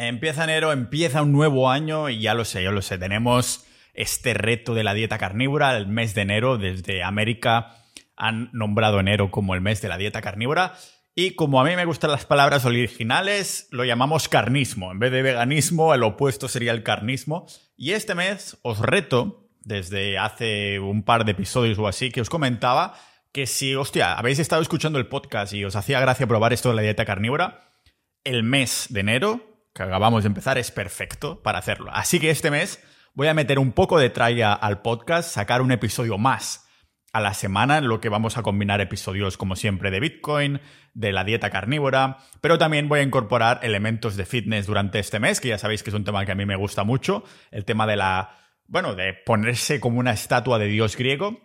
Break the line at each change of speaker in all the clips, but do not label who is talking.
Empieza enero, empieza un nuevo año y ya lo sé, ya lo sé. Tenemos este reto de la dieta carnívora, el mes de enero. Desde América han nombrado enero como el mes de la dieta carnívora. Y como a mí me gustan las palabras originales, lo llamamos carnismo. En vez de veganismo, el opuesto sería el carnismo. Y este mes os reto, desde hace un par de episodios o así, que os comentaba que si, hostia, habéis estado escuchando el podcast y os hacía gracia probar esto de la dieta carnívora, el mes de enero que acabamos de empezar es perfecto para hacerlo. Así que este mes voy a meter un poco de tralla al podcast, sacar un episodio más a la semana, en lo que vamos a combinar episodios como siempre de Bitcoin, de la dieta carnívora, pero también voy a incorporar elementos de fitness durante este mes, que ya sabéis que es un tema que a mí me gusta mucho, el tema de la, bueno, de ponerse como una estatua de dios griego,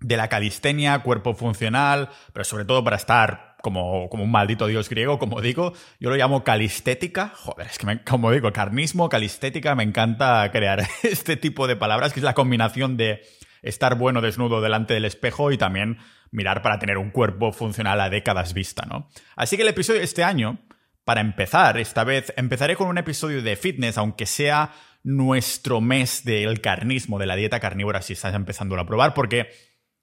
de la calistenia, cuerpo funcional, pero sobre todo para estar como, como un maldito dios griego, como digo. Yo lo llamo calistética. Joder, es que como digo, carnismo, calistética, me encanta crear este tipo de palabras, que es la combinación de estar bueno desnudo delante del espejo y también mirar para tener un cuerpo funcional a décadas vista, ¿no? Así que el episodio de este año, para empezar, esta vez empezaré con un episodio de fitness, aunque sea nuestro mes del carnismo, de la dieta carnívora, si estás empezando a probar, porque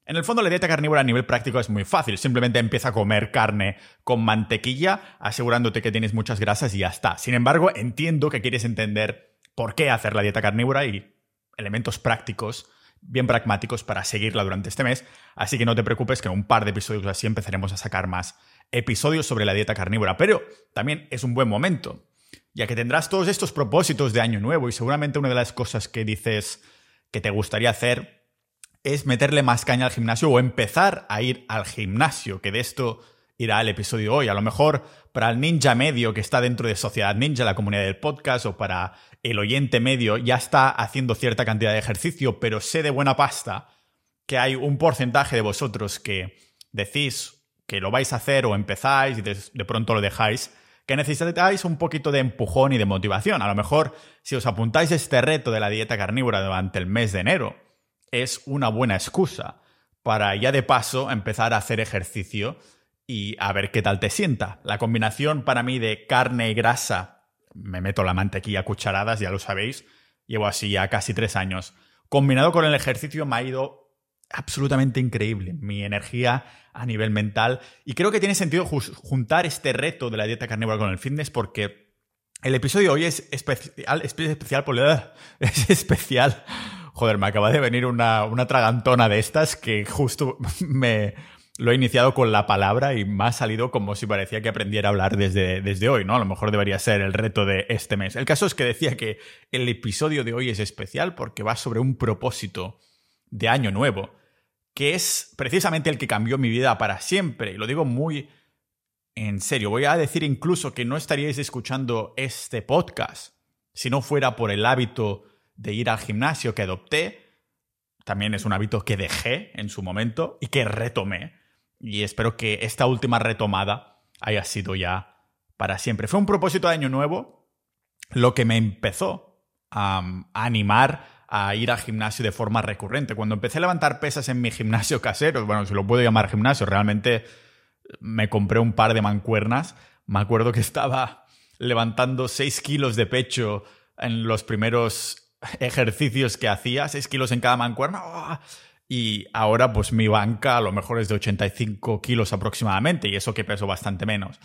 en el fondo la dieta carnívora a nivel práctico es muy fácil. Simplemente empieza a comer carne con mantequilla, asegurándote que tienes muchas grasas y ya está. Sin embargo, entiendo que quieres entender por qué hacer la dieta carnívora y elementos prácticos, bien pragmáticos para seguirla durante este mes. Así que no te preocupes que en un par de episodios así empezaremos a sacar más episodios sobre la dieta carnívora. Pero también es un buen momento, ya que tendrás todos estos propósitos de año nuevo y seguramente una de las cosas que dices que te gustaría hacer es meterle más caña al gimnasio o empezar a ir al gimnasio, que de esto irá el episodio hoy. A lo mejor para el ninja medio que está dentro de Sociedad Ninja, la comunidad del podcast, o para el oyente medio ya está haciendo cierta cantidad de ejercicio, pero sé de buena pasta que hay un porcentaje de vosotros que decís que lo vais a hacer o empezáis y de, pronto lo dejáis, que necesitáis un poquito de empujón y de motivación. A lo mejor si os apuntáis este reto de la dieta carnívora durante el mes de enero, es una buena excusa para ya de paso empezar a hacer ejercicio y a ver qué tal te sienta. La combinación para mí de carne y grasa, me meto la mantequilla a cucharadas, ya lo sabéis, llevo así ya casi tres años, combinado con el ejercicio me ha ido absolutamente increíble, mi energía a nivel mental y creo que tiene sentido juntar este reto de la dieta carnívora con el fitness porque el episodio de hoy es especial, es especial, es especial Joder, me acaba de venir una, una tragantona de estas que justo me lo he iniciado con la palabra y me ha salido como si parecía que aprendiera a hablar desde, desde hoy, ¿no? A lo mejor debería ser el reto de este mes. El caso es que decía que el episodio de hoy es especial porque va sobre un propósito de año nuevo, que es precisamente el que cambió mi vida para siempre. Y lo digo muy en serio. Voy a decir incluso que no estaríais escuchando este podcast si no fuera por el hábito de ir al gimnasio que adopté, también es un hábito que dejé en su momento y que retomé. Y espero que esta última retomada haya sido ya para siempre. Fue un propósito de año nuevo lo que me empezó a, animar a ir al gimnasio de forma recurrente. Cuando empecé a levantar pesas en mi gimnasio casero, bueno, si lo puedo llamar gimnasio, realmente me compré un par de mancuernas. Me acuerdo que estaba levantando 6 kilos de pecho en los primeros ejercicios que hacía, 6 kilos en cada mancuerna. ¡ah! Y ahora pues mi banca a lo mejor es de 85 kilos aproximadamente y eso que peso bastante menos.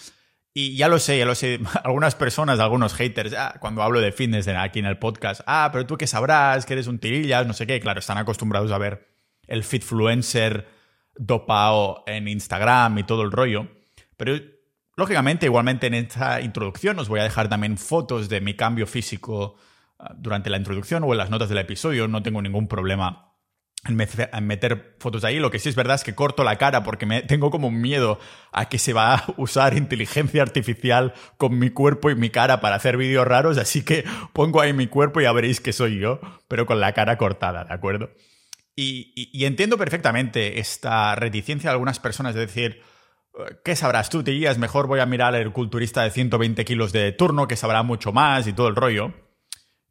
Y ya lo sé, ya lo sé, algunas personas, algunos haters, ah, cuando hablo de fitness aquí en el podcast, ah, pero tú que sabrás, que eres un tirillas, no sé qué, claro, están acostumbrados a ver el fitfluencer dopado en Instagram y todo el rollo. Pero lógicamente, igualmente en esta introducción os voy a dejar también fotos de mi cambio físico durante la introducción o en las notas del episodio, no tengo ningún problema en meter fotos ahí. Lo que sí es verdad es que corto la cara porque me, tengo como miedo a que se va a usar inteligencia artificial con mi cuerpo y mi cara para hacer vídeos raros, así que pongo ahí mi cuerpo y ya veréis que soy yo, pero con la cara cortada, ¿de acuerdo? Y, entiendo perfectamente esta reticencia de algunas personas de decir, ¿qué sabrás tú? Te guías, mejor voy a mirar al culturista de 120 kilos de turno que sabrá mucho más y todo el rollo.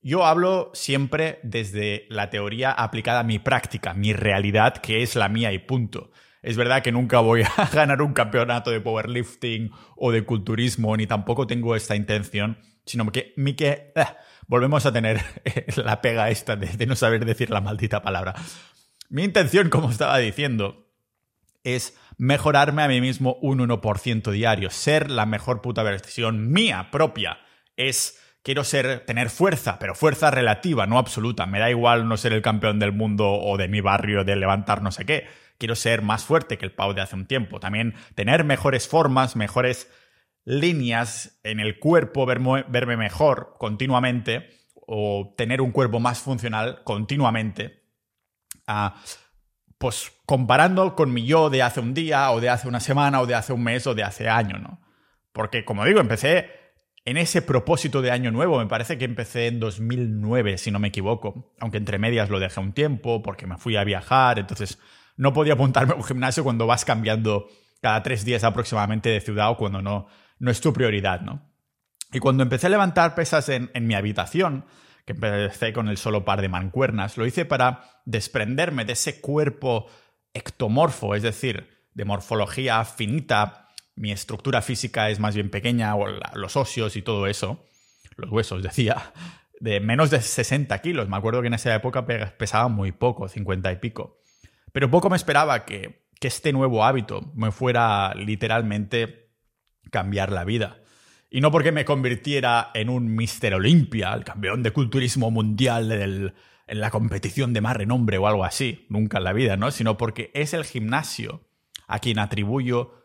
Yo hablo siempre desde la teoría aplicada a mi práctica, mi realidad, que es la mía y punto. Es verdad que nunca voy a ganar un campeonato de powerlifting o de culturismo, ni tampoco tengo esta intención. sino que mi que... Ah, volvemos a tener la pega esta de, no saber decir la maldita palabra. Mi intención, como estaba diciendo, es mejorarme a mí mismo un 1% diario, ser la mejor puta versión mía propia. Es quiero ser tener fuerza, pero fuerza relativa, no absoluta. Me da igual no ser el campeón del mundo o de mi barrio de levantar no sé qué. Quiero ser más fuerte que el Pau de hace un tiempo. También tener mejores formas, mejores líneas en el cuerpo, verme, mejor continuamente o tener un cuerpo más funcional continuamente. Ah, pues comparando con mi yo de hace un día o de hace una semana o de hace un mes o de hace año, ¿no? Porque como digo, empecé en ese propósito de año nuevo, me parece que empecé en 2009, si no me equivoco, aunque entre medias lo dejé un tiempo porque me fui a viajar, entonces no podía apuntarme a un gimnasio cuando vas cambiando cada tres días aproximadamente de ciudad o cuando no, no es tu prioridad, ¿no? Y cuando empecé a levantar pesas en, en mi habitación, que empecé con el solo par de mancuernas, lo hice para desprenderme de ese cuerpo ectomorfo, es decir, de morfología finita, mi estructura física es más bien pequeña, o los óseos y todo eso, los huesos, decía, de menos de 60 kilos. Me acuerdo que en esa época pesaba muy poco, 50 y pico. Pero poco me esperaba que, que este nuevo hábito me fuera literalmente cambiar la vida. Y no porque me convirtiera en un Mister Olympia, el campeón de culturismo mundial en la competición de más renombre o algo así, nunca en la vida, ¿no? Sino porque es el gimnasio a quien atribuyo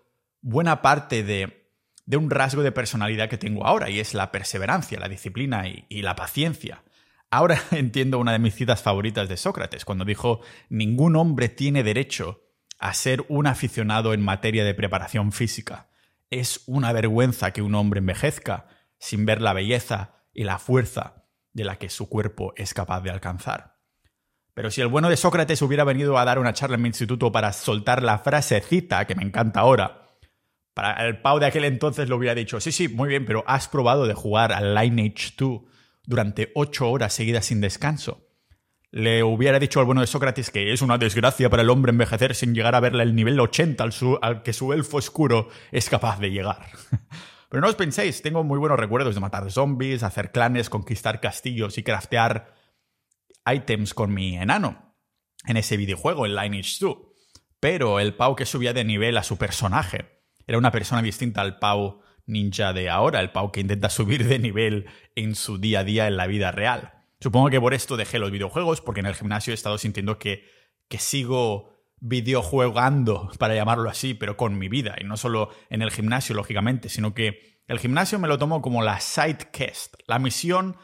buena parte de, un rasgo de personalidad que tengo ahora, y es la perseverancia, la disciplina y, y la paciencia. Ahora entiendo una de mis citas favoritas de Sócrates, cuando dijo, ningún hombre tiene derecho a ser un aficionado en materia de preparación física. Es una vergüenza que un hombre envejezca sin ver la belleza y la fuerza de la que su cuerpo es capaz de alcanzar. Pero si el bueno de Sócrates hubiera venido a dar una charla en mi instituto para soltar la frasecita que me encanta ahora, para el Pau de aquel entonces lo hubiera dicho, sí, sí, muy bien, pero has probado de jugar al Lineage 2 durante ocho horas seguidas sin descanso. Le hubiera dicho al bueno de Sócrates que es una desgracia para el hombre envejecer sin llegar a verle el nivel 80 al, al que su elfo oscuro es capaz de llegar. Pero no os penséis, tengo muy buenos recuerdos de matar zombies, hacer clanes, conquistar castillos y craftear ítems con mi enano en ese videojuego, el Lineage 2. Pero el Pau que subía de nivel a su personaje era una persona distinta al Pau ninja de ahora, el Pau que intenta subir de nivel en su día a día en la vida real. Supongo que por esto dejé los videojuegos, porque en el gimnasio he estado sintiendo que, que sigo videojuegando, para llamarlo así, pero con mi vida. Y no solo en el gimnasio, lógicamente, sino que el gimnasio me lo tomo como la side quest, la misión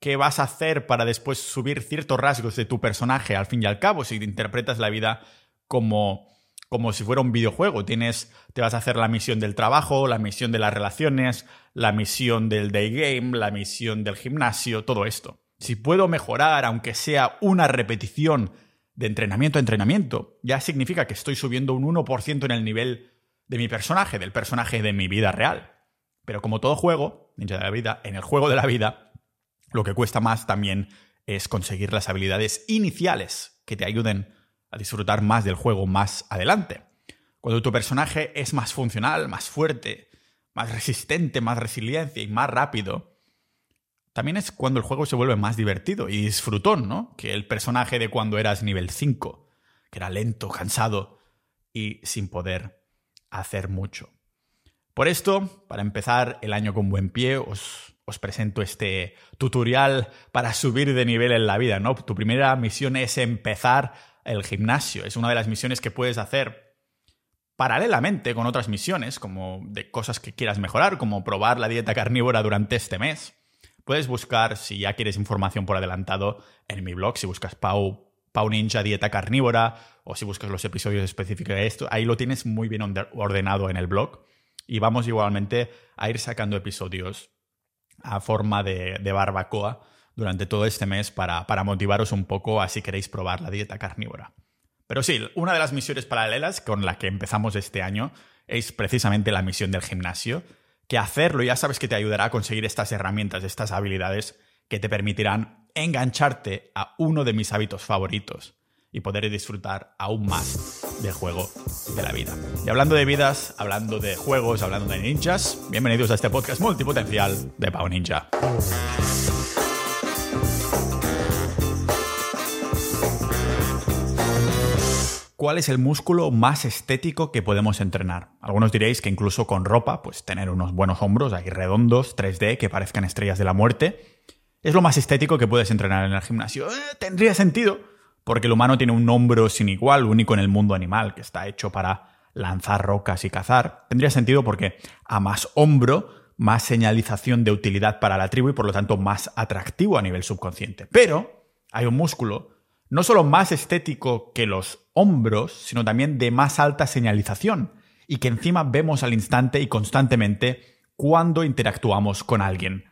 que vas a hacer para después subir ciertos rasgos de tu personaje al fin y al cabo, si te interpretas la vida como como si fuera un videojuego. Tienes, te vas a hacer la misión del trabajo, la misión de las relaciones, la misión del day game, la misión del gimnasio, todo esto. Si puedo mejorar, aunque sea una repetición de entrenamiento a entrenamiento, ya significa que estoy subiendo un 1% en el nivel de mi personaje, del personaje de mi vida real. Pero como todo juego, Ninja de la vida, en el juego de la vida, lo que cuesta más también es conseguir las habilidades iniciales que te ayuden a disfrutar más del juego más adelante. Cuando tu personaje es más funcional, más fuerte, más resistente, más resiliencia y más rápido, también es cuando el juego se vuelve más divertido y disfrutón, ¿no? Que el personaje de cuando eras nivel 5, que era lento, cansado y sin poder hacer mucho. Por esto, para empezar el año con buen pie, os, os, presento este tutorial para subir de nivel en la vida, ¿no? Tu primera misión es empezar el gimnasio. Es una de las misiones que puedes hacer paralelamente con otras misiones, como de cosas que quieras mejorar, como probar la dieta carnívora durante este mes. Puedes buscar, si ya quieres información por adelantado, en mi blog, si buscas Pau, Pau Ninja Dieta Carnívora, o si buscas los episodios específicos de esto, ahí lo tienes muy bien ordenado en el blog. Y vamos igualmente a ir sacando episodios a forma de, de barbacoa durante todo este mes para, para motivaros un poco a si queréis probar la dieta carnívora. Pero sí, una de las misiones paralelas con la que empezamos este año es precisamente la misión del gimnasio, que hacerlo ya sabes que te ayudará a conseguir estas herramientas, estas habilidades que te permitirán engancharte a uno de mis hábitos favoritos. y poder disfrutar aún más del juego de la vida. Y hablando de vidas, hablando de juegos, hablando de ninjas, bienvenidos a este podcast multipotencial de Pau Ninja. ¿Cuál es el músculo más estético que podemos entrenar? Algunos diréis que incluso con ropa, pues tener unos buenos hombros ahí redondos, 3D, que parezcan estrellas de la muerte, es lo más estético que puedes entrenar en el gimnasio. Eh, tendría sentido, porque el humano tiene un hombro sin igual, único en el mundo animal, que está hecho para lanzar rocas y cazar. Tendría sentido porque a más hombro, más señalización de utilidad para la tribu y por lo tanto más atractivo a nivel subconsciente. Pero hay un músculo no solo más estético que los hombros, sino también de más alta señalización y que encima vemos al instante y constantemente cuando interactuamos con alguien.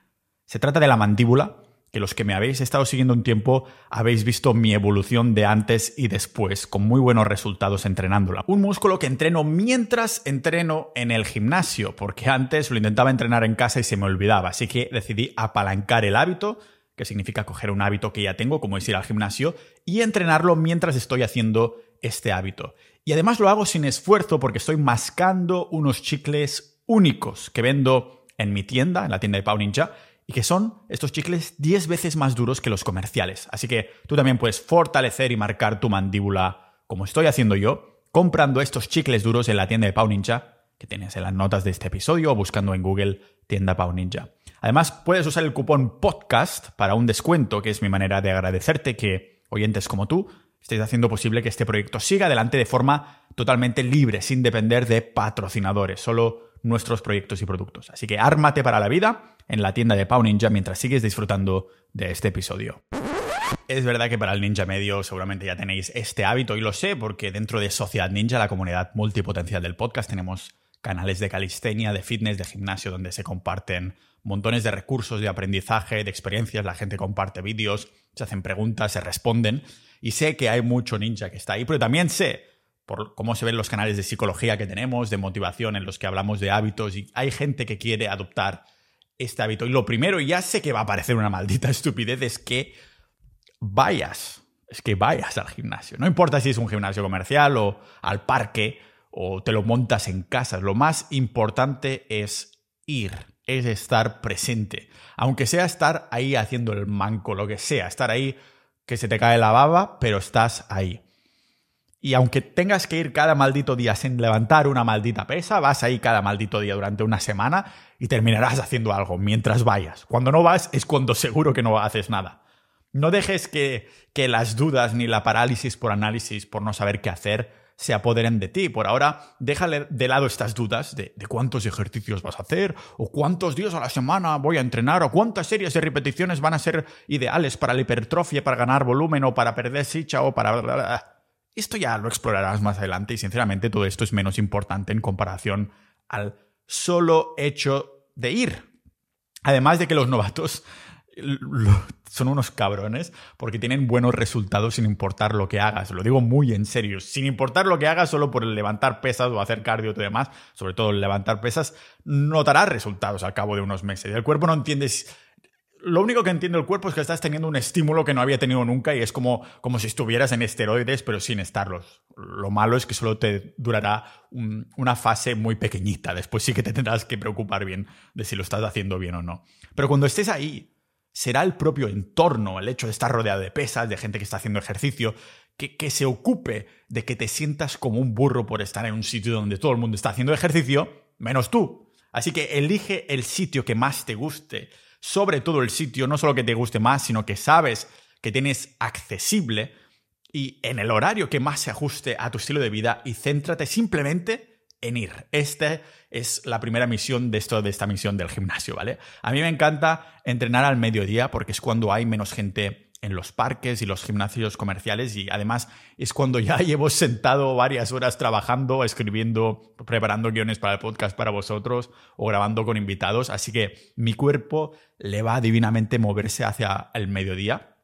Se trata de la mandíbula, que los que me habéis estado siguiendo un tiempo habéis visto mi evolución de antes y después, con muy buenos resultados entrenándola. Un músculo que entreno mientras entreno en el gimnasio, porque antes lo intentaba entrenar en casa y se me olvidaba, así que decidí apalancar el hábito, que significa coger un hábito que ya tengo, como es ir al gimnasio, y entrenarlo mientras estoy haciendo este hábito. Y además lo hago sin esfuerzo porque estoy mascando unos chicles únicos que vendo en mi tienda, en la tienda de Pau Ninja, y que son estos chicles 10 veces más duros que los comerciales. Así que tú también puedes fortalecer y marcar tu mandíbula como estoy haciendo yo, comprando estos chicles duros en la tienda de Pau Ninja, que tienes en las notas de este episodio o buscando en Google tienda Pau Ninja. Además, puedes usar el cupón podcast para un descuento, que es mi manera de agradecerte que oyentes como tú estéis haciendo posible que este proyecto siga adelante de forma totalmente libre, sin depender de patrocinadores, solo nuestros proyectos y productos. Así que ármate para la vida en la tienda de Pau Ninja mientras sigues disfrutando de este episodio. Es verdad que para el ninja medio seguramente ya tenéis este hábito y lo sé porque dentro de Sociedad Ninja, la comunidad multipotencial del podcast, tenemos canales de calistenia, de fitness, de gimnasio donde se comparten montones de recursos de aprendizaje, de experiencias, la gente comparte vídeos, se hacen preguntas, se responden y sé que hay mucho ninja que está ahí, pero también sé por cómo se ven los canales de psicología que tenemos, de motivación en los que hablamos de hábitos y hay gente que quiere adoptar este hábito. Y lo primero, ya sé que va a parecer una maldita estupidez, es que vayas, es que vayas al gimnasio. No importa si es un gimnasio comercial o al parque o te lo montas en casa. Lo más importante es ir, es estar presente. Aunque sea estar ahí haciendo el manco, lo que sea, estar ahí que se te cae la baba, pero estás ahí. Y aunque tengas que ir cada maldito día sin levantar una maldita pesa, vas ahí cada maldito día durante una semana y terminarás haciendo algo mientras vayas. Cuando no vas es cuando seguro que no haces nada. No dejes que, que las dudas ni la parálisis por análisis, por no saber qué hacer, se apoderen de ti. Por ahora, déjale de lado estas dudas de, cuántos ejercicios vas a hacer, o cuántos días a la semana voy a entrenar, o cuántas series de repeticiones van a ser ideales para la hipertrofia, para ganar volumen, o para perder sicha, o para... Esto ya lo explorarás más adelante y sinceramente todo esto es menos importante en comparación al solo hecho de ir. Además de que los novatos son unos cabrones porque tienen buenos resultados sin importar lo que hagas. Lo digo muy en serio. Sin importar lo que hagas, solo por el levantar pesas o hacer cardio y demás, sobre todo el levantar pesas, notarás resultados al cabo de unos meses. El cuerpo no entiende lo único que entiende el cuerpo es que estás teniendo un estímulo que no había tenido nunca y es como, como si estuvieras en esteroides pero sin estarlos. Lo malo es que solo te durará una fase muy pequeñita. Después sí que te tendrás que preocupar bien de si lo estás haciendo bien o no. Pero cuando estés ahí, será el propio entorno, el hecho de estar rodeado de pesas, de gente que está haciendo ejercicio, que, que se ocupe de que te sientas como un burro por estar en un sitio donde todo el mundo está haciendo ejercicio, menos tú. Así que elige el sitio que más te guste sobre todo el sitio, no solo que te guste más, sino que sabes que tienes accesible y en el horario que más se ajuste a tu estilo de vida y céntrate simplemente en ir. Esta es la primera misión de esto de esta misión del gimnasio, ¿vale? A mí me encanta entrenar al mediodía porque es cuando hay menos gente en los parques y los gimnasios comerciales y además es cuando ya llevo sentado varias horas trabajando, escribiendo, preparando guiones para el podcast para vosotros o grabando con invitados, así que mi cuerpo le va a divinamente moverse hacia el mediodía,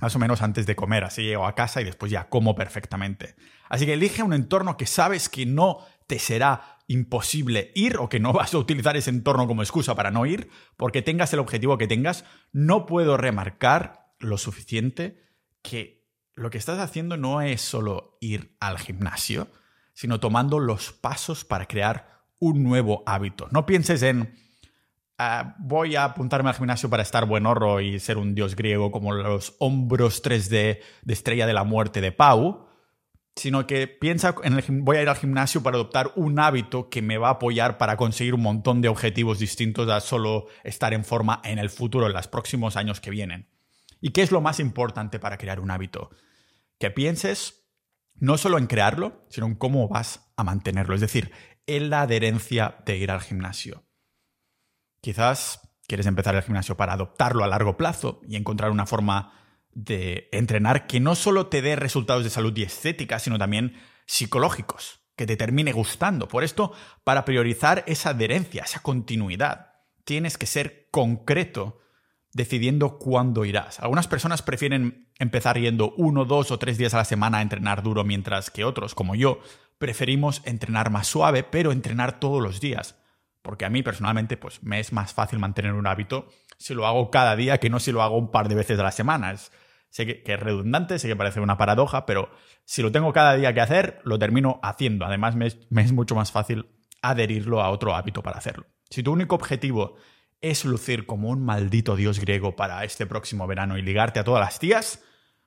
más o menos antes de comer, así llego a casa y después ya como perfectamente. Así que elige un entorno que sabes que no te será imposible ir o que no vas a utilizar ese entorno como excusa para no ir, porque tengas el objetivo que tengas, no puedo remarcar lo suficiente que lo que estás haciendo no es solo ir al gimnasio, sino tomando los pasos para crear un nuevo hábito. No pienses en ah, voy a apuntarme al gimnasio para estar buen horro y ser un dios griego como los hombros 3D de Estrella de la Muerte de Pau, sino que piensa en el voy a ir al gimnasio para adoptar un hábito que me va a apoyar para conseguir un montón de objetivos distintos a solo estar en forma en el futuro, en los próximos años que vienen. ¿Y qué es lo más importante para crear un hábito? Que pienses no solo en crearlo, sino en cómo vas a mantenerlo, es decir, en la adherencia de ir al gimnasio. Quizás quieres empezar el gimnasio para adoptarlo a largo plazo y encontrar una forma de entrenar que no solo te dé resultados de salud y estética, sino también psicológicos, que te termine gustando. Por esto, para priorizar esa adherencia, esa continuidad, tienes que ser concreto decidiendo cuándo irás. Algunas personas prefieren empezar yendo uno, dos o tres días a la semana a entrenar duro, mientras que otros, como yo, preferimos entrenar más suave, pero entrenar todos los días. Porque a mí personalmente, pues me es más fácil mantener un hábito si lo hago cada día que no si lo hago un par de veces a la semana. Sé que, es redundante, sé que parece una paradoja, pero si lo tengo cada día que hacer, lo termino haciendo. Además, me es, mucho más fácil adherirlo a otro hábito para hacerlo. Si tu único objetivo es lucir como un maldito dios griego para este próximo verano y ligarte a todas las tías,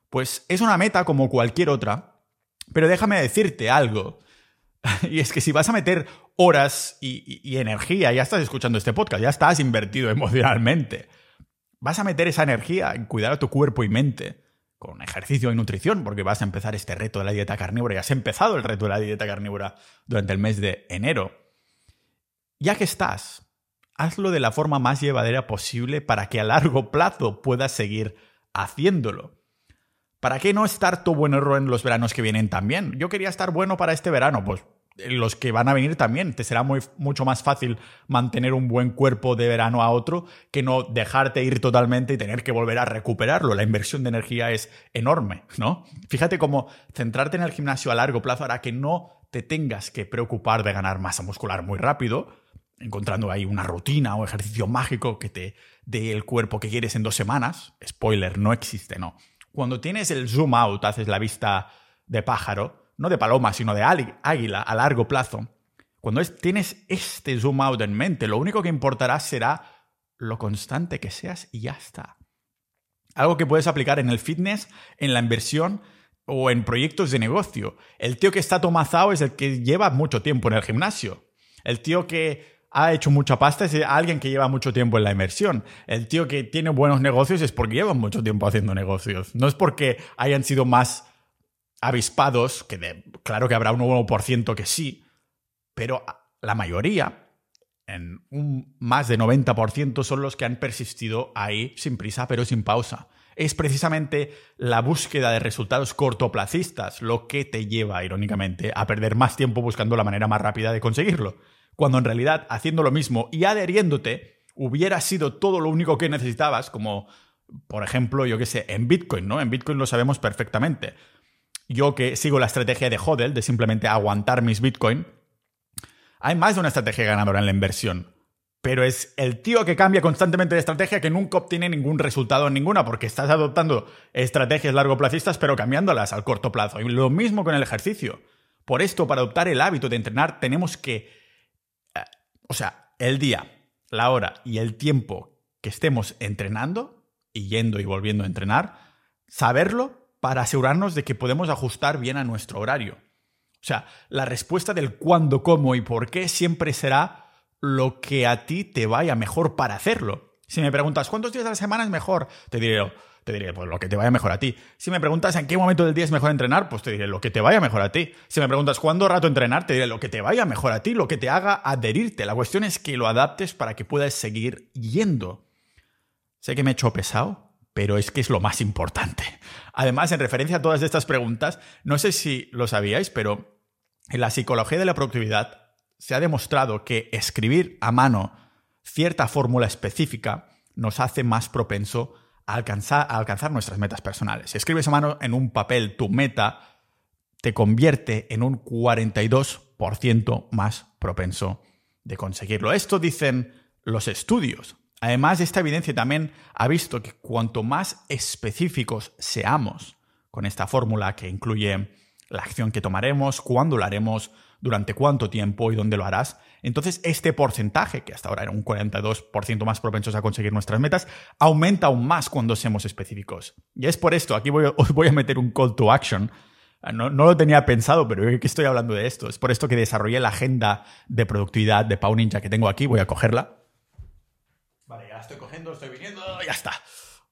pues es una meta como cualquier otra. Pero déjame decirte algo. Y es que si vas a meter horas y, y, energía, ya estás escuchando este podcast, ya estás invertido emocionalmente vas a meter esa energía en cuidar a tu cuerpo y mente con ejercicio y nutrición, porque vas a empezar este reto de la dieta carnívora y has empezado el reto de la dieta carnívora durante el mes de enero. Ya que estás, hazlo de la forma más llevadera posible para que a largo plazo puedas seguir haciéndolo. ¿Para qué no estar todo bueno en los veranos que vienen también? Yo quería estar bueno para este verano, pues los que van a venir también. Te será muy, mucho más fácil mantener un buen cuerpo de verano a otro que no dejarte ir totalmente y tener que volver a recuperarlo. La inversión de energía es enorme, ¿no? Fíjate cómo centrarte en el gimnasio a largo plazo hará que no te tengas que preocupar de ganar masa muscular muy rápido, encontrando ahí una rutina o ejercicio mágico que te dé el cuerpo que quieres en dos semanas. Spoiler, no existe, ¿no? Cuando tienes el zoom out, haces la vista de pájaro, no de paloma, sino de águila a largo plazo, cuando tienes este zoom out en mente, lo único que importará será lo constante que seas y ya está. Algo que puedes aplicar en el fitness, en la inversión o en proyectos de negocio. El tío que está tomazado es el que lleva mucho tiempo en el gimnasio. El tío que ha hecho mucha pasta es alguien que lleva mucho tiempo en la inversión. El tío que tiene buenos negocios es porque lleva mucho tiempo haciendo negocios. No es porque hayan sido más avispados, que claro que habrá un 1% que sí, pero la mayoría, en un más de 90%, son los que han persistido ahí sin prisa, pero sin pausa. Es precisamente la búsqueda de resultados cortoplacistas lo que te lleva, irónicamente, a perder más tiempo buscando la manera más rápida de conseguirlo. Cuando en realidad, haciendo lo mismo y adheriéndote, hubiera sido todo lo único que necesitabas, como por ejemplo, yo qué sé, en Bitcoin, ¿no? En Bitcoin lo sabemos perfectamente yo que sigo la estrategia de HODL, de simplemente aguantar mis Bitcoin, hay más de una estrategia ganadora en la inversión. Pero es el tío que cambia constantemente de estrategia que nunca obtiene ningún resultado en ninguna, porque estás adoptando estrategias largoplacistas, pero cambiándolas al corto plazo. Y lo mismo con el ejercicio. Por esto, para adoptar el hábito de entrenar, tenemos que. Eh, o sea, el día, la hora y el tiempo que estemos entrenando, y yendo y volviendo a entrenar, saberlo para asegurarnos de que podemos ajustar bien a nuestro horario. O sea, la respuesta del cuándo, cómo y por qué siempre será lo que a ti te vaya mejor para hacerlo. Si me preguntas cuántos días a la semana es mejor, te diré, te diré pues lo que te vaya mejor a ti. Si me preguntas en qué momento del día es mejor entrenar, pues te diré lo que te vaya mejor a ti. Si me preguntas cuándo rato entrenar, te diré lo que te vaya mejor a ti, lo que te haga adherirte. La cuestión es que lo adaptes para que puedas seguir yendo. Sé que me he hecho pesado, pero es que es lo más importante. Además, en referencia a todas estas preguntas, no sé si lo sabíais, pero en la psicología de la productividad se ha demostrado que escribir a mano cierta fórmula específica nos hace más propenso a alcanzar, a alcanzar nuestras metas personales. Si escribes a mano en un papel tu meta, te convierte en un 42% más propenso de conseguirlo. Esto dicen los estudios. Además, esta evidencia también ha visto que cuanto más específicos seamos con esta fórmula que incluye la acción que tomaremos, cuándo lo haremos, durante cuánto tiempo y dónde lo harás. Entonces, este porcentaje, que hasta ahora era un 42% más propensos a conseguir nuestras metas, aumenta aún más cuando seamos específicos. Y es por esto, aquí voy, os voy a meter un call to action. No, lo tenía pensado, pero ¿qué estoy hablando de esto? Es por esto que desarrollé la agenda de productividad de Pau Ninja que tengo aquí. Voy a cogerla. Estoy viniendo, ya está.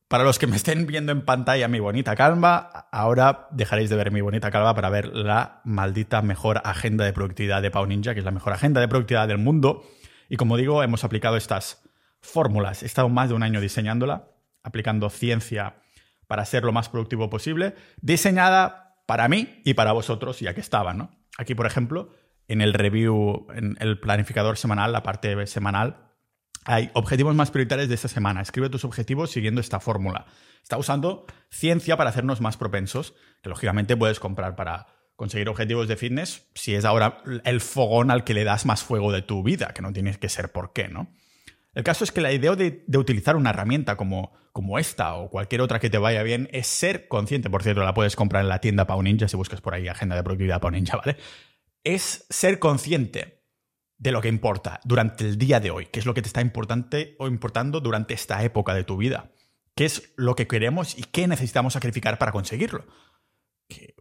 Para los que me estén viendo en pantalla mi bonita calva, ahora dejaréis de ver mi bonita calva para ver la maldita mejor agenda de productividad de Pau Ninja, que es la mejor agenda de productividad del mundo. Y como digo, hemos aplicado estas fórmulas. He estado más de un año diseñándola, aplicando ciencia para ser lo más productivo posible, diseñada para mí y para vosotros, ya que estaba, ¿no? Aquí, por ejemplo, en el review, en el planificador semanal, la parte semanal, hay objetivos más prioritarios de esta semana. Escribe tus objetivos siguiendo esta fórmula. Está usando ciencia para hacernos más propensos, que lógicamente puedes comprar para conseguir objetivos de fitness si es ahora el fogón al que le das más fuego de tu vida, que no tienes que ser por qué, ¿no? El caso es que la idea de, utilizar una herramienta como, como, esta o cualquier otra que te vaya bien es ser consciente. Por cierto, la puedes comprar en la tienda Pau Ninja si buscas por ahí agenda de productividad Pau Ninja, ¿vale? Es ser consciente de lo que importa durante el día de hoy, qué es lo que te está importante o importando durante esta época de tu vida, qué es lo que queremos y qué necesitamos sacrificar para conseguirlo.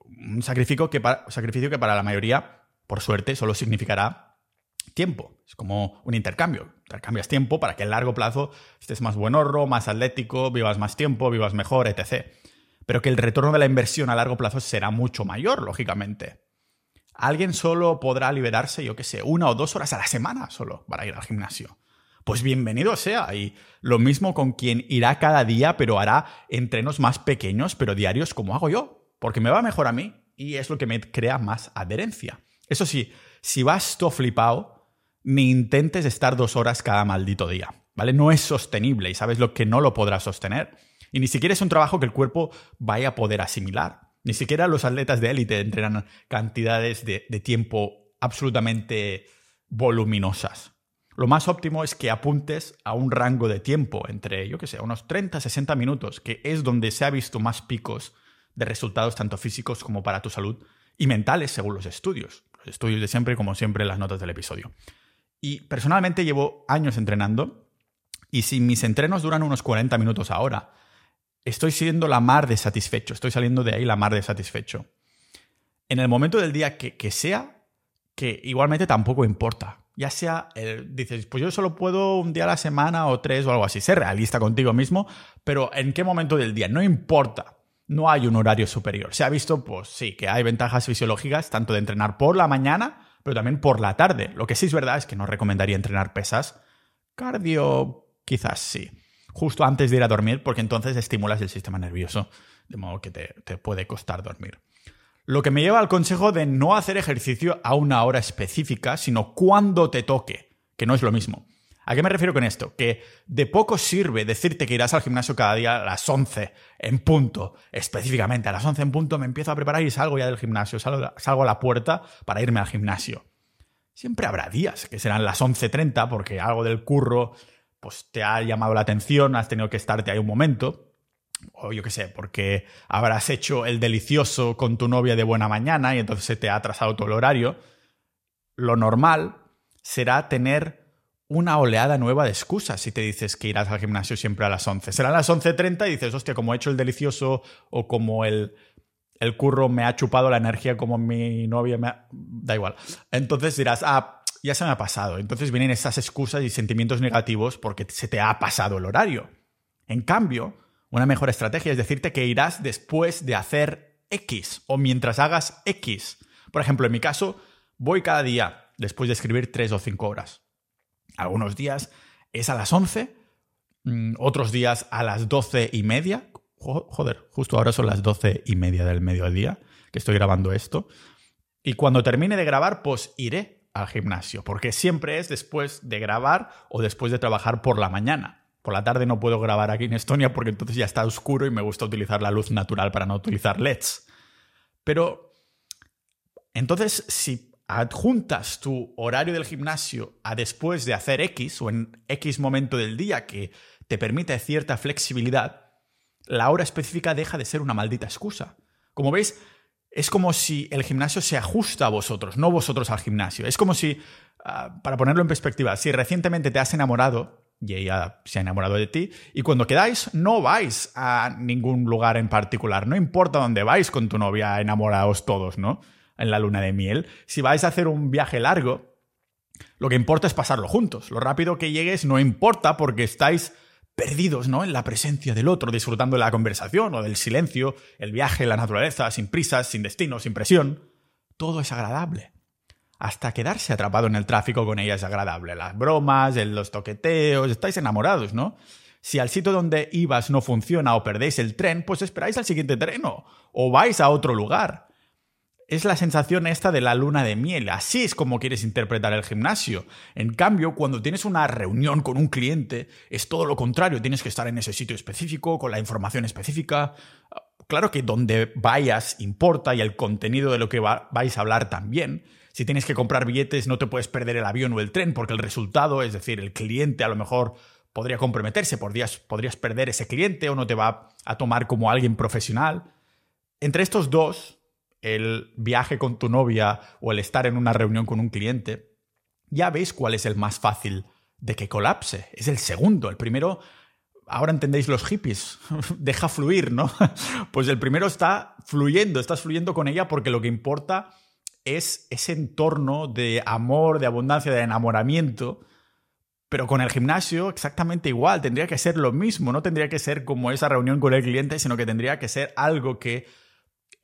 Un sacrificio que, para, sacrificio que para la mayoría, por suerte, solo significará tiempo. Es como un intercambio. Intercambias tiempo para que a largo plazo estés más buenorro, más atlético, vivas más tiempo, vivas mejor, etc. Pero que el retorno de la inversión a largo plazo será mucho mayor, lógicamente. Alguien solo podrá liberarse, yo qué sé, una o dos horas a la semana solo para ir al gimnasio. Pues bienvenido sea. Y lo mismo con quien irá cada día, pero hará entrenos más pequeños, pero diarios como hago yo. Porque me va mejor a mí y es lo que me crea más adherencia. Eso sí, si vas todo flipado, ni intentes estar dos horas cada maldito día. ¿Vale? No es sostenible y sabes lo que no lo podrás sostener. Y ni siquiera es un trabajo que el cuerpo vaya a poder asimilar. Ni siquiera los atletas de élite entrenan cantidades de, tiempo absolutamente voluminosas. Lo más óptimo es que apuntes a un rango de tiempo entre, yo qué sé, unos 30, 60 minutos, que es donde se ha visto más picos de resultados tanto físicos como para tu salud y mentales según los estudios. Los estudios de siempre, como siempre, las notas del episodio. Y personalmente llevo años entrenando y si mis entrenos duran unos 40 minutos ahora, estoy siendo la mar de satisfecho, estoy saliendo de ahí la mar de satisfecho. En el momento del día que, sea, que igualmente tampoco importa. Ya sea, dices, pues yo solo puedo un día a la semana o tres o algo así. Sé realista contigo mismo, pero ¿en qué momento del día? No importa. No hay un horario superior. Se ha visto, pues sí, que hay ventajas fisiológicas tanto de entrenar por la mañana, pero también por la tarde. Lo que sí es verdad es que no recomendaría entrenar pesas. Cardio, quizás sí justo antes de ir a dormir, porque entonces estimulas el sistema nervioso, de modo que te, puede costar dormir. Lo que me lleva al consejo de no hacer ejercicio a una hora específica, sino cuando te toque, que no es lo mismo. ¿A qué me refiero con esto? Que de poco sirve decirte que irás al gimnasio cada día a las 11 en punto, específicamente a las 11 en punto me empiezo a preparar y salgo ya del gimnasio, salgo, salgo a la puerta para irme al gimnasio. Siempre habrá días que serán las 11.30 porque algo del curro pues te ha llamado la atención, has tenido que estarte ahí un momento, o yo qué sé, porque habrás hecho el delicioso con tu novia de buena mañana y entonces se te ha atrasado todo el horario, lo normal será tener una oleada nueva de excusas si te dices que irás al gimnasio siempre a las 11. Serán las 11.30 y dices, hostia, como he hecho el delicioso o como el, el curro me ha chupado la energía como mi novia me ha... Da igual. Entonces dirás, ah, ya se me ha pasado. Entonces vienen esas excusas y sentimientos negativos porque se te ha pasado el horario. En cambio, una mejor estrategia es decirte que irás después de hacer X o mientras hagas X. Por ejemplo, en mi caso, voy cada día después de escribir 3 o 5 horas. Algunos días es a las 11, mm, otros días a las 12 y media. Joder, justo ahora son las 12 y media del mediodía que estoy grabando esto. Y cuando termine de grabar, pues iré al gimnasio, porque siempre es después de grabar o después de trabajar por la mañana. Por la tarde no puedo grabar aquí en Estonia porque entonces ya está oscuro y me gusta utilizar la luz natural para no utilizar LEDs. Pero entonces si adjuntas tu horario del gimnasio a después de hacer X o en X momento del día que te permite cierta flexibilidad, la hora específica deja de ser una maldita excusa. Como veis, es como si el gimnasio se ajusta a vosotros, no vosotros al gimnasio. Es como si, ah, para ponerlo en perspectiva, si recientemente te has enamorado y ella se ha enamorado de ti, y cuando quedáis no vais a ningún lugar en particular, no importa dónde vais con tu novia, enamorados todos, ¿no? En la luna de miel. Si vais a hacer un viaje largo, lo que importa es pasarlo juntos. Lo rápido que llegues no importa porque estáis perdidos, ¿no? En la presencia del otro, disfrutando de la conversación o del silencio, el viaje, la naturaleza, sin prisas, sin destino, sin presión. Todo es agradable. Hasta quedarse atrapado en el tráfico con ella es agradable. Las bromas, los toqueteos, estáis enamorados, ¿no? Si al sitio donde ibas no funciona o perdéis el tren, pues esperáis al siguiente tren o vais a otro lugar es la sensación esta de la luna de miel. Así es como quieres interpretar el gimnasio. En cambio, cuando tienes una reunión con un cliente, es todo lo contrario. Tienes que estar en ese sitio específico, con la información específica. Claro que donde vayas importa y el contenido de lo que vais a hablar también. Si tienes que comprar billetes, no te puedes perder el avión o el tren, porque el resultado, es decir, el cliente a lo mejor podría comprometerse, podrías, podrías perder ese cliente o no te va a tomar como alguien profesional. Entre estos dos, el viaje con tu novia o el estar en una reunión con un cliente, ya veis cuál es el más fácil de que colapse. Es el segundo. El primero, ahora entendéis los hippies, deja fluir, ¿no? Pues el primero está fluyendo, estás fluyendo con ella porque lo que importa es ese entorno de amor, de abundancia, de enamoramiento. Pero con el gimnasio exactamente igual, tendría que ser lo mismo, no tendría que ser como esa reunión con el cliente, sino que tendría que ser algo que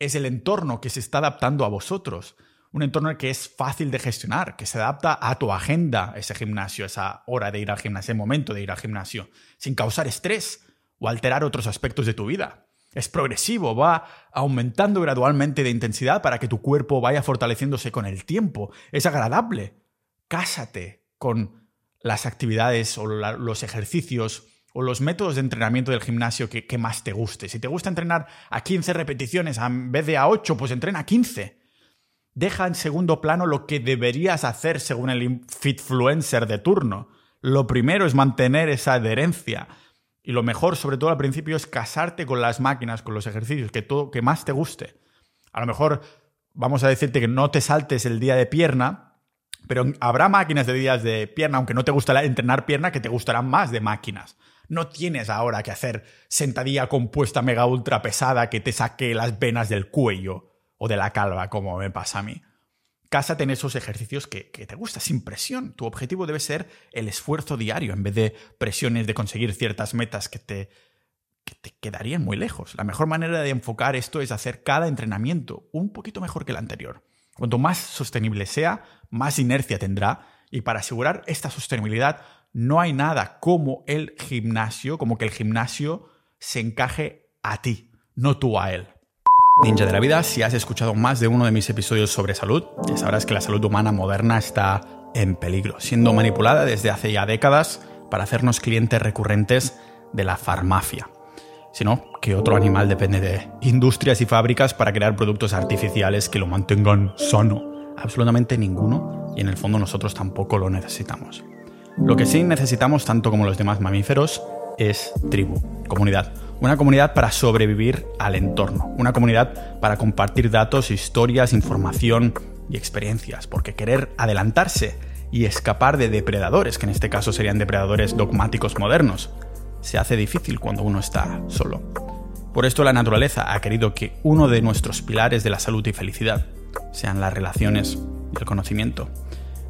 es el entorno que se está adaptando a vosotros. Un entorno que es fácil de gestionar, que se adapta a tu agenda, ese gimnasio, esa hora de ir al gimnasio, ese momento de ir al gimnasio, sin causar estrés o alterar otros aspectos de tu vida. Es progresivo, va aumentando gradualmente de intensidad para que tu cuerpo vaya fortaleciéndose con el tiempo. Es agradable. Cásate con las actividades o los ejercicios o los métodos de entrenamiento del gimnasio que, más te guste. Si te gusta entrenar a 15 repeticiones en vez de a 8, pues entrena a 15. Deja en segundo plano lo que deberías hacer según el fitfluencer de turno. Lo primero es mantener esa adherencia. Y lo mejor, sobre todo al principio, es casarte con las máquinas, con los ejercicios, que todo que más te guste. A lo mejor vamos a decirte que no te saltes el día de pierna, pero habrá máquinas de días de pierna, aunque no te gustará entrenar pierna, que te gustarán más de máquinas. No tienes ahora que hacer sentadilla compuesta mega ultra pesada que te saque las venas del cuello o de la calva, como me pasa a mí. Cásate en esos ejercicios que, te gusta, sin presión. Tu objetivo debe ser el esfuerzo diario, en vez de presiones de conseguir ciertas metas que te, que te quedarían muy lejos. La mejor manera de enfocar esto es hacer cada entrenamiento un poquito mejor que el anterior. Cuanto más sostenible sea, más inercia tendrá y para asegurar esta sostenibilidad no hay nada como el gimnasio, como que el gimnasio se encaje a ti, no tú a él. Ninja de la vida, si has escuchado más de uno de mis episodios sobre salud, ya sabrás que la salud humana moderna está en peligro, siendo manipulada desde hace ya décadas para hacernos clientes recurrentes de la farmacia. Sino que otro animal depende de industrias y fábricas para crear productos artificiales que lo mantengan sano. Absolutamente ninguno, y en el fondo nosotros tampoco lo necesitamos. Lo que sí necesitamos, tanto como los demás mamíferos, es tribu, comunidad. Una comunidad para sobrevivir al entorno. Una comunidad para compartir datos, historias, información y experiencias. Porque querer adelantarse y escapar de depredadores, que en este caso serían depredadores dogmáticos modernos, se hace difícil cuando uno está solo. Por esto la naturaleza ha querido que uno de nuestros pilares de la salud y felicidad sean las relaciones y el conocimiento.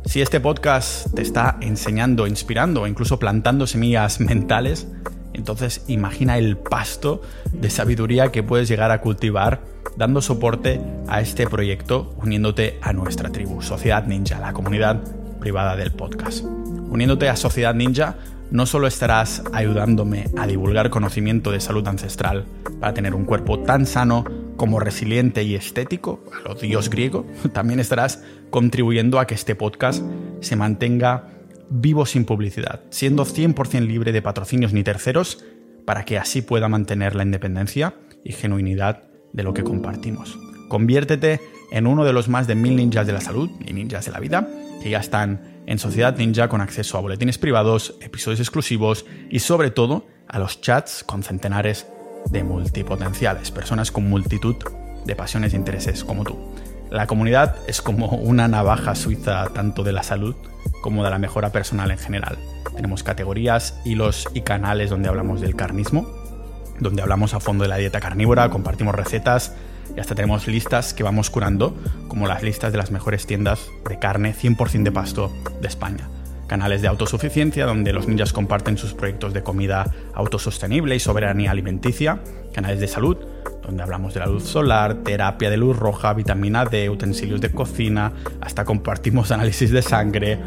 Si este podcast te está enseñando, inspirando o incluso plantando semillas mentales, entonces imagina el pasto de sabiduría que puedes llegar a cultivar dando soporte a este proyecto uniéndote a nuestra tribu, Sociedad Ninja, la comunidad privada del podcast. Uniéndote a Sociedad Ninja, no solo estarás ayudándome a divulgar conocimiento de salud ancestral para tener un cuerpo tan sano como resiliente y estético, a lo dios griego, también estarás contribuyendo a que este podcast se mantenga vivo sin publicidad, siendo 100% libre de patrocinios ni terceros, para que así pueda mantener la independencia y genuinidad de lo que compartimos. Conviértete en uno de los más de mil ninjas de la salud y ninjas de la vida que ya están en Sociedad Ninja con acceso a boletines privados, episodios exclusivos y sobre todo a los chats con centenares de multipotenciales, personas con multitud de pasiones e intereses como tú. La comunidad es como una navaja suiza tanto de la salud como de la mejora personal en general. Tenemos categorías, hilos y canales donde hablamos del carnismo, donde hablamos a fondo de la dieta carnívora, compartimos recetas y hasta tenemos listas que vamos curando, como las listas de las mejores tiendas de carne 100% de pasto de España. Canales de autosuficiencia donde los ninjas comparten sus proyectos de comida autosostenible y soberanía alimenticia. Canales de salud donde hablamos de la luz solar, terapia de luz roja, vitamina D, utensilios de cocina, hasta compartimos análisis de sangre,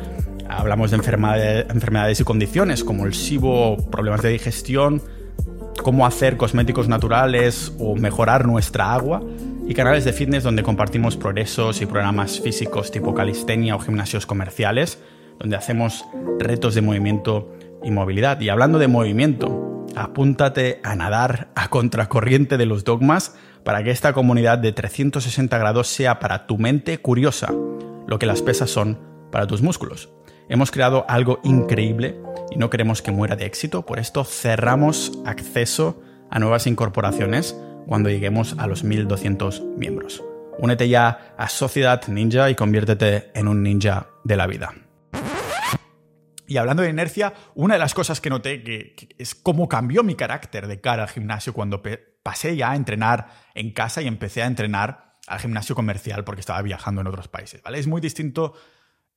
hablamos de enfermedades y condiciones como el SIBO, problemas de digestión, cómo hacer cosméticos naturales o mejorar nuestra agua y canales de fitness donde compartimos progresos y programas físicos tipo calistenia o gimnasios comerciales, donde hacemos retos de movimiento y movilidad. Y hablando de movimiento, apúntate a nadar a contracorriente de los dogmas para que esta comunidad de 360 grados sea para tu mente curiosa, lo que las pesas son para tus músculos. Hemos creado algo increíble y no queremos que muera de éxito, por esto cerramos acceso a nuevas incorporaciones cuando lleguemos a los 1200 miembros. Únete ya a Sociedad Ninja y conviértete en un ninja de la vida. Y hablando de inercia, una de las cosas que noté que, es cómo cambió mi carácter de cara al gimnasio cuando pasé ya a entrenar en casa y empecé a entrenar al gimnasio comercial porque estaba viajando en otros países, ¿vale? Es muy distinto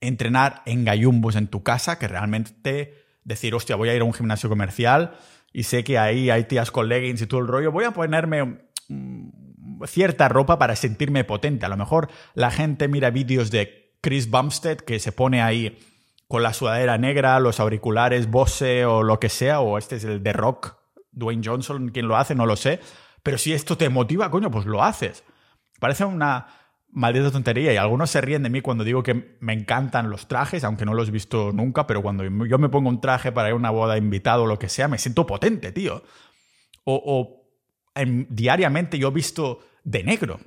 entrenar en gallumbos en tu casa que realmente decir, hostia, voy a ir a un gimnasio comercial y sé que ahí hay tías con y todo el rollo, voy a ponerme mm, cierta ropa para sentirme potente. A lo mejor la gente mira vídeos de Chris Bumstead que se pone ahí con la sudadera negra, los auriculares Bose o lo que sea, o este es el de Rock, Dwayne Johnson, quien lo hace, no lo sé. Pero si esto te motiva, coño, pues lo haces. Parece una, maldita tontería y algunos se ríen de mí cuando digo que me encantan los trajes, aunque no los he visto nunca, pero cuando yo me pongo un traje para ir a una boda invitado o lo que sea, me siento potente, tío. O, diariamente yo he visto de negro,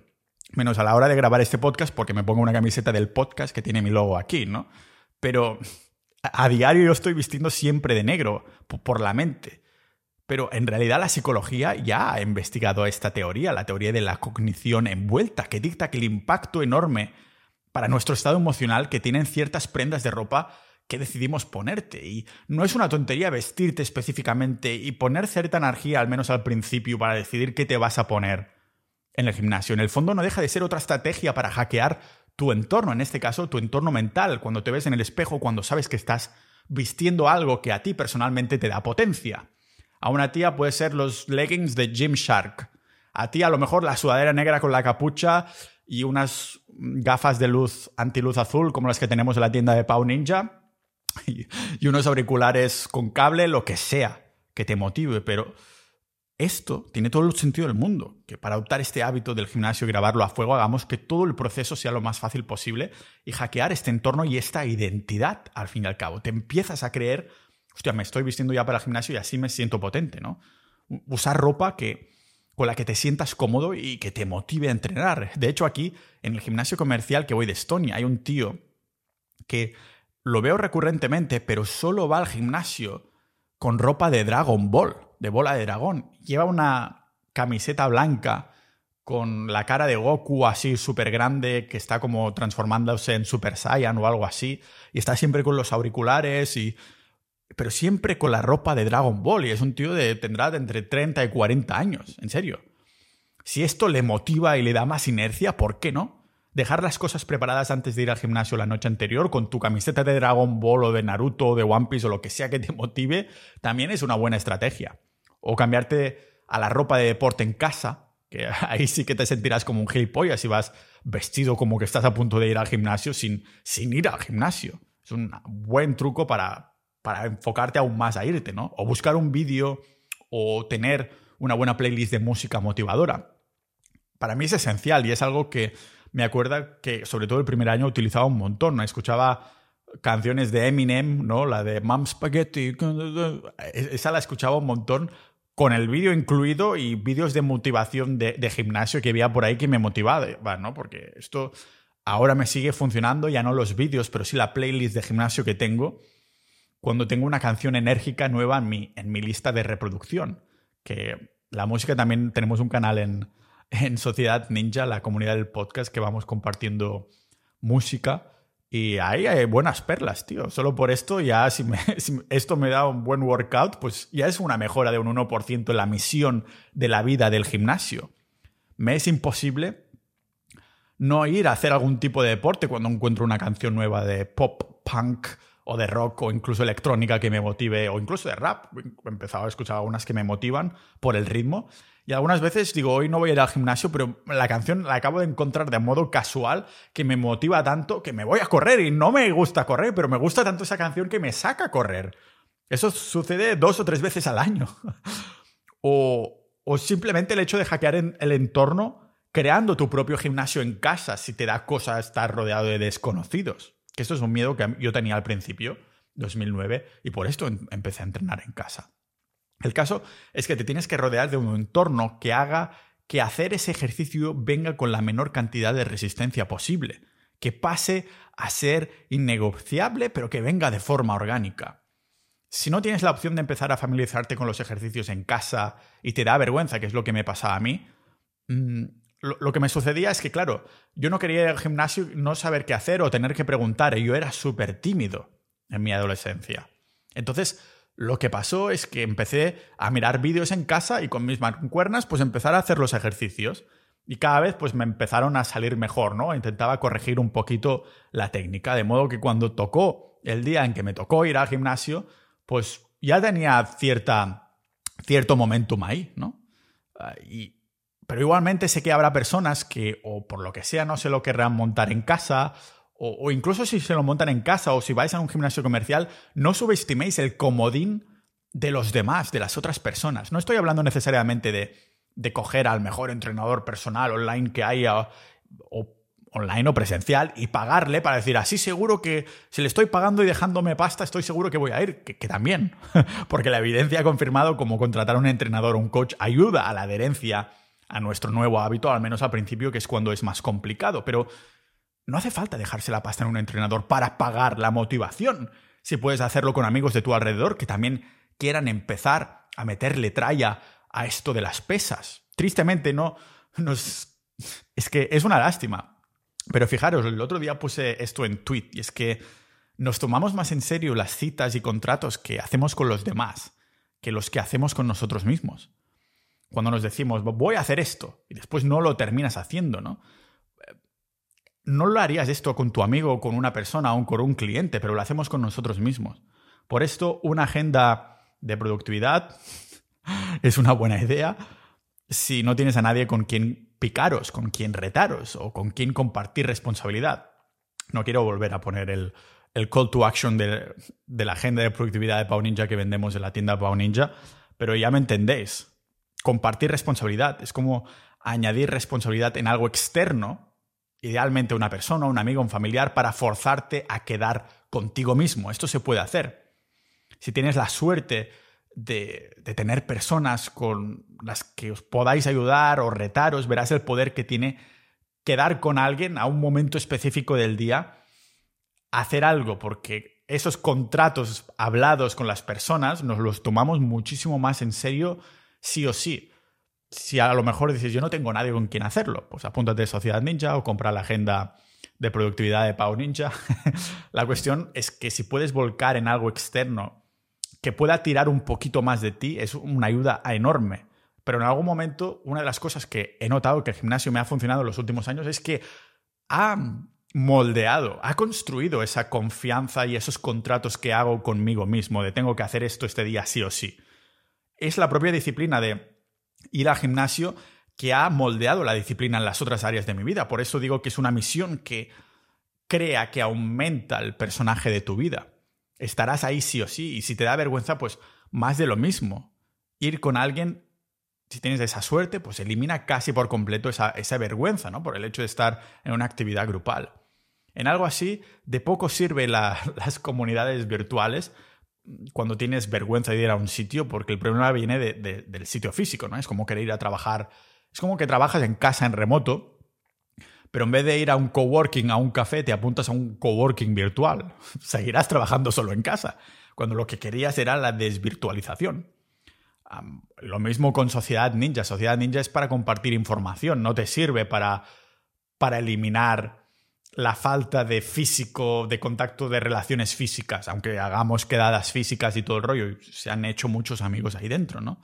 menos a la hora de grabar este podcast porque me pongo una camiseta del podcast que tiene mi logo aquí, ¿no? Pero a diario yo estoy vistiendo siempre de negro, por la mente. Pero en realidad la psicología ya ha investigado esta teoría, la teoría de la cognición envuelta, que dicta que el impacto enorme para nuestro estado emocional que tienen ciertas prendas de ropa que decidimos ponerte. Y no es una tontería vestirte específicamente y poner cierta energía, al menos al principio, para decidir qué te vas a poner en el gimnasio. En el fondo no deja de ser otra estrategia para hackear tu entorno, en este caso tu entorno mental, cuando te ves en el espejo, cuando sabes que estás vistiendo algo que a ti personalmente te da potencia. A una tía puede ser los leggings de Gymshark. A ti a lo mejor la sudadera negra con la capucha y unas gafas de luz antiluz azul como las que tenemos en la tienda de Pau Ninja y unos auriculares con cable, lo que sea que te motive, pero esto tiene todo el sentido del mundo, que para adoptar este hábito del gimnasio y grabarlo a fuego hagamos que todo el proceso sea lo más fácil posible y hackear este entorno y esta identidad al fin y al cabo. Te empiezas a creer hostia, me estoy vistiendo ya para el gimnasio y así me siento potente, ¿no? Usar ropa que, con la que te sientas cómodo y que te motive a entrenar. De hecho, aquí, en el gimnasio comercial que voy de Estonia, hay un tío que lo veo recurrentemente, pero solo va al gimnasio con ropa de Dragon Ball, de bola de dragón. Lleva una camiseta blanca con la cara de Goku así súper grande que está como transformándose en Super Saiyan o algo así. Y está siempre con los auriculares y pero siempre con la ropa de Dragon Ball y es un tío de tendrá de entre 30 y 40 años, en serio. Si esto le motiva y le da más inercia, ¿por qué no? Dejar las cosas preparadas antes de ir al gimnasio la noche anterior con tu camiseta de Dragon Ball o de Naruto o de One Piece o lo que sea que te motive, también es una buena estrategia. O cambiarte a la ropa de deporte en casa, que ahí sí que te sentirás como un gilipollas si vas vestido como que estás a punto de ir al gimnasio sin, sin ir al gimnasio. Es un buen truco para, para enfocarte aún más a irte, ¿no? O buscar un vídeo o tener una buena playlist de música motivadora. Para mí es esencial y es algo que me acuerda que sobre todo el primer año utilizaba un montón, ¿no? Escuchaba canciones de Eminem, ¿no? La de Mom Spaghetti, esa la escuchaba un montón con el vídeo incluido y vídeos de motivación de, gimnasio que había por ahí que me motivaba, ¿no? Porque esto ahora me sigue funcionando, ya no los vídeos, pero sí la playlist de gimnasio que tengo cuando tengo una canción enérgica nueva en mi, en mi lista de reproducción. Que la música también tenemos un canal en, en Sociedad Ninja, la comunidad del podcast que vamos compartiendo música. Y ahí hay buenas perlas, tío. Solo por esto, ya si, si, esto me da un buen workout, pues ya es una mejora de un 1% en la misión de la vida del gimnasio. Me es imposible no ir a hacer algún tipo de deporte cuando encuentro una canción nueva de pop, punk o de rock o incluso electrónica que me motive o incluso de rap. He empezado a escuchar algunas que me motivan por el ritmo. Y algunas veces digo, hoy no voy a ir al gimnasio, pero la canción la acabo de encontrar de modo casual que me motiva tanto que me voy a correr y no me gusta correr, pero me gusta tanto esa canción que me saca a correr. Eso sucede dos o tres veces al año. o, o simplemente el hecho de hackear en el entorno creando tu propio gimnasio en casa si te da cosa estar rodeado de desconocidos. Que esto es un miedo que yo tenía al principio, 2009, y por esto em, empecé a entrenar en casa. El caso es que te tienes que rodear de un entorno que haga que hacer ese ejercicio venga con la menor cantidad de resistencia posible, que pase a ser innegociable, pero que venga de forma orgánica. Si no tienes la opción de empezar a familiarizarte con los ejercicios en casa y te da vergüenza, que es lo que me pasaba a mí, mm, lo, que me sucedía es que, claro, yo no quería ir al gimnasio no saber qué hacer o tener que preguntar. Y yo era súper tímido en mi adolescencia. Entonces, lo que pasó es que empecé a mirar vídeos en casa y con mis mancuernas, pues empezar a hacer los ejercicios. Y cada vez, pues me empezaron a salir mejor, ¿no? Intentaba corregir un poquito la técnica. De modo que cuando tocó el día en que me tocó ir al gimnasio, pues ya tenía cierta, cierto momentum ahí, ¿no? Ah, y, pero igualmente sé que habrá personas que, o por lo que sea, no se lo querrán montar en casa, o, incluso si se lo montan en casa o si vais a un gimnasio comercial, no subestiméis el comodín de los demás, de las otras personas. No estoy hablando necesariamente de, de coger al mejor entrenador personal online que haya, o online o presencial, y pagarle para decir, así seguro que si le estoy pagando y dejándome pasta, estoy seguro que voy a ir, que, que también, porque la evidencia ha confirmado como contratar a un entrenador o un coach ayuda a la adherencia a nuestro nuevo hábito, al menos al principio, que es cuando es más complicado. Pero no hace falta dejarse la pasta en un entrenador para pagar la motivación. Si puedes hacerlo con amigos de tu alrededor que también quieran empezar a meterle tralla a esto de las pesas. Tristemente, no nos... Es que es una lástima. Pero fijaros, el otro día puse esto en tweet y es que nos tomamos más en serio las citas y contratos que hacemos con los demás que los que hacemos con nosotros mismos cuando nos decimos, voy a hacer esto, y después no lo terminas haciendo, ¿no? No lo harías esto con tu amigo con una persona o con un cliente, pero lo hacemos con nosotros mismos. Por esto, una agenda de productividad es una buena idea si no tienes a nadie con quien picaros, con quien retaros o con quien compartir responsabilidad. No quiero volver a poner el, call to action de, de, la agenda de productividad de Pau Ninja que vendemos en la tienda Pau Ninja, pero ya me entendéis compartir responsabilidad. Es como añadir responsabilidad en algo externo, idealmente una persona, un amigo, un familiar, para forzarte a quedar contigo mismo. Esto se puede hacer. Si tienes la suerte de, tener personas con las que os podáis ayudar o retaros, verás el poder que tiene quedar con alguien a un momento específico del día, hacer algo, porque esos contratos hablados con las personas nos los tomamos muchísimo más en serio sí o sí. Si a lo mejor dices, yo no tengo nadie con quien hacerlo, pues apúntate a Sociedad Ninja o compra la agenda de productividad de Pau Ninja. la cuestión es que si puedes volcar en algo externo que pueda tirar un poquito más de ti, es una ayuda enorme. Pero en algún momento, una de las cosas que he notado que el gimnasio me ha funcionado en los últimos años es que ha moldeado, ha construido esa confianza y esos contratos que hago conmigo mismo, de tengo que hacer esto este día sí o sí es la propia disciplina de ir al gimnasio que ha moldeado la disciplina en las otras áreas de mi vida. Por eso digo que es una misión que crea que aumenta el personaje de tu vida. Estarás ahí sí o sí, y si te da vergüenza, pues más de lo mismo. Ir con alguien, si tienes esa suerte, pues elimina casi por completo esa, vergüenza, ¿no? Por el hecho de estar en una actividad grupal. En algo así, de poco sirve las comunidades virtuales cuando tienes vergüenza de ir a un sitio, porque el problema viene del sitio físico, ¿no? Es como querer ir a trabajar, es como que trabajas en casa en remoto, pero en vez de ir a un coworking, a un café, te apuntas a un coworking virtual. Seguirás trabajando solo en casa, cuando lo que querías era la desvirtualización. lo mismo con Sociedad Ninja. Sociedad Ninja es para compartir información, no te sirve para, para eliminar la falta de físico, de contacto de relaciones físicas, aunque hagamos quedadas físicas y todo el rollo, se han hecho muchos amigos ahí dentro, ¿no?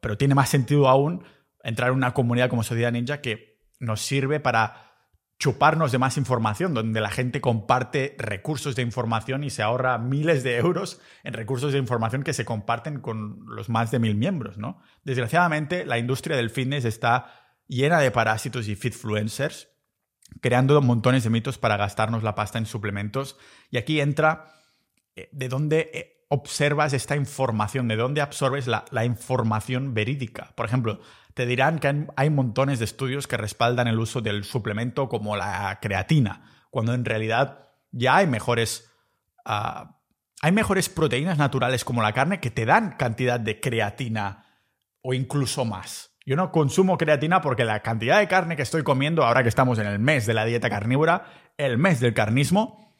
Pero tiene más sentido aún entrar en una comunidad como Sociedad Ninja que nos sirve para chuparnos de más información, donde la gente comparte recursos de información y se ahorra miles de euros en recursos de información que se comparten con los más de mil miembros, ¿no? Desgraciadamente, la industria del fitness está llena de parásitos y fitfluencers, creando montones de mitos para gastarnos la pasta en suplementos. Y aquí entra eh, de dónde eh, observas esta información, de dónde absorbes la, información verídica. Por ejemplo, te dirán que hay montones de estudios que respaldan el uso del suplemento como la creatina, cuando en realidad ya hay mejores, ah, hay mejores proteínas naturales como la carne que te dan cantidad de creatina o incluso más. Yo no consumo creatina porque la cantidad de carne que estoy comiendo, ahora que estamos en el mes de la dieta carnívora, el mes del carnismo,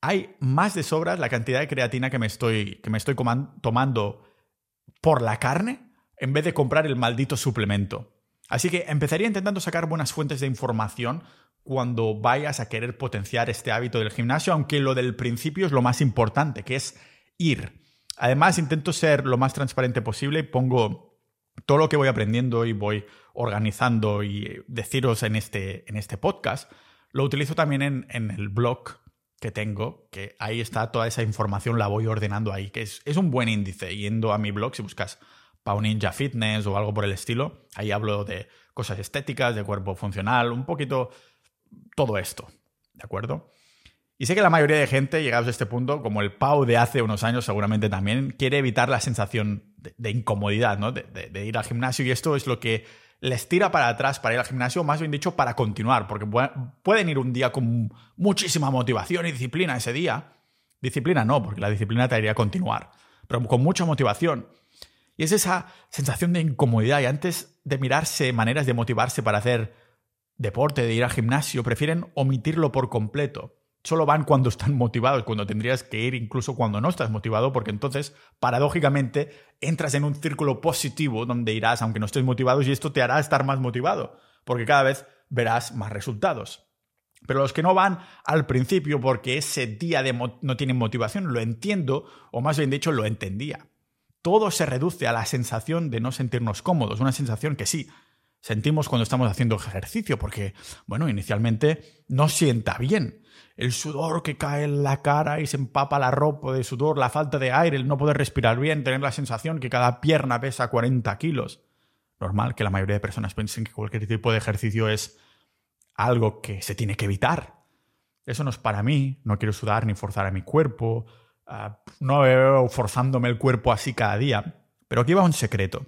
hay más de sobras la cantidad de creatina que me estoy, que me estoy tomando por la carne en vez de comprar el maldito suplemento. Así que empezaría intentando sacar buenas fuentes de información cuando vayas a querer potenciar este hábito del gimnasio, aunque lo del principio es lo más importante, que es ir. Además, intento ser lo más transparente posible y pongo todo lo que voy aprendiendo y voy organizando y deciros en este, en este podcast. Lo utilizo también en, en el blog que tengo, que ahí está toda esa información, la voy ordenando ahí, que es, es un buen índice. Yendo a mi blog, si buscas Pau Ninja Fitness o algo por el estilo. Ahí hablo de cosas estéticas, de cuerpo funcional, un poquito todo esto, ¿de acuerdo? Y sé que la mayoría de gente, llegados a este punto, como el Pau de hace unos años seguramente también, quiere evitar la sensación de, incomodidad, ¿no? De, ir al gimnasio y esto es lo que les tira para atrás para ir al gimnasio, más bien dicho, para continuar, porque pueden ir un día con muchísima motivación y disciplina ese día. Disciplina no, porque la disciplina te haría continuar, pero con mucha motivación y es esa sensación de incomodidad. Y antes de mirarse maneras de motivarse para hacer deporte, de ir al gimnasio, prefieren omitirlo por completo. Solo van cuando están motivados, cuando tendrías que ir incluso cuando no estás motivado, porque entonces, paradójicamente, entras en un círculo positivo donde irás aunque no estés motivado y esto te hará estar más motivado, porque cada vez verás más resultados. Pero los que no van al principio porque ese día de no tienen motivación, lo entiendo, o más bien dicho, lo entendía todo se reduce a la sensación de no sentirnos cómodos, una sensación que sí, sentimos cuando estamos haciendo ejercicio, porque, bueno, inicialmente no sienta bien. El sudor que cae en la cara y se empapa la ropa de sudor, la falta de aire, el no poder respirar bien, tener la sensación que cada pierna pesa 40 kilos. Normal que la mayoría de personas piensen que cualquier tipo de ejercicio es algo que se tiene que evitar. Eso no es para mí, no quiero sudar ni forzar a mi cuerpo, Ah, no veo forzándome el cuerpo así cada día. Pero aquí va un secreto.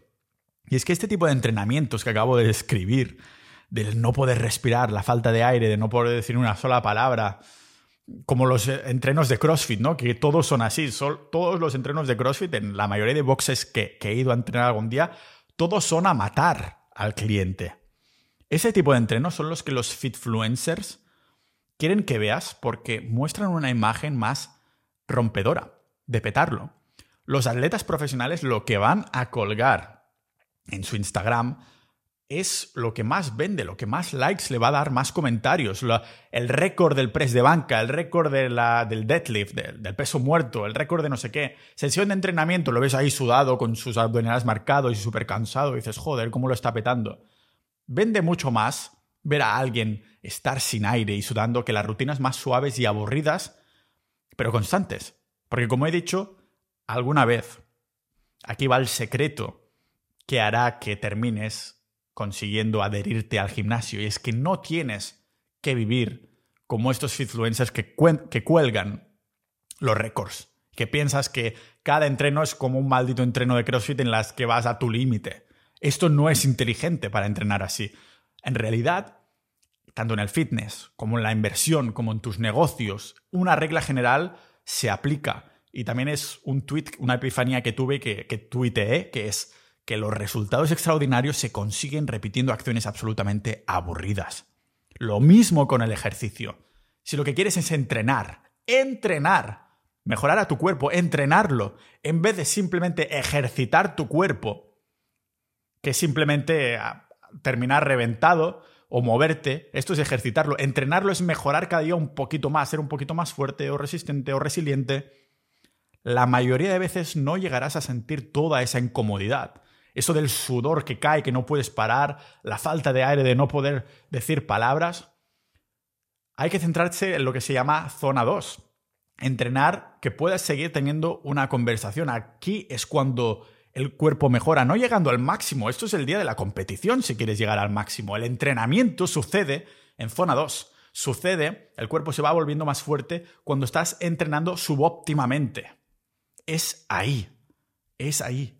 Y es que este tipo de entrenamientos que acabo de describir, del no poder respirar, la falta de aire, de no poder decir una sola palabra, como los entrenos de CrossFit, ¿no? Que todos son así. todos los entrenos de CrossFit, en la mayoría de boxes que he ido a entrenar algún día, todos son a matar al cliente. Ese tipo de entrenos son los que los fitfluencers quieren que veas porque muestran una imagen más rompedora, de petarlo. Los atletas profesionales lo que van a colgar en su Instagram es lo que más vende, lo que más likes le va a dar, más comentarios, el récord del press de banca, el récord de del deadlift, del, peso muerto, el récord de no sé qué. Sesión de entrenamiento, lo ves ahí sudado, con sus abdominales marcados y súper cansado, dices, joder, ¿cómo lo está petando? Vende mucho más ver a alguien estar sin aire y sudando que las rutinas más suaves y aburridas pero constantes. Porque como he dicho alguna vez, aquí va el secreto que hará que termines consiguiendo adherirte al gimnasio. Y es que no tienes que vivir como estos influencers que, que cuelgan los récords. Que piensas que cada entreno es como un maldito entreno de CrossFit en las que vas a tu límite. Esto no es inteligente para entrenar así. En realidad, tanto en el fitness como en la inversión, como en tus negocios, una regla general se aplica. Y también es un tweet, una epifanía que tuve que, que tuiteé, que es que los resultados extraordinarios se consiguen repitiendo acciones absolutamente aburridas. Lo mismo con el ejercicio. Si lo que quieres es entrenar, entrenar mejorar a tu cuerpo, entrenarlo, en vez de simplemente ejercitar tu cuerpo, que simplemente ah, terminar reventado o moverte, esto es ejercitarlo. Entrenarlo es mejorar cada día un poquito más, ser un poquito más fuerte o resistente o resiliente. La mayoría de veces no llegarás a sentir toda esa incomodidad. Eso del sudor que cae, que no puedes parar, la falta de aire de no poder decir palabras. Hay que centrarse en lo que se llama zona 2. Entrenar que puedas seguir teniendo una conversación. Aquí es cuando el cuerpo mejora, no llegando al máximo. Esto es el día de la competición si quieres llegar al máximo. El entrenamiento sucede en zona 2. Sucede, el cuerpo se va volviendo más fuerte cuando estás entrenando subóptimamente. Es ahí. Es ahí.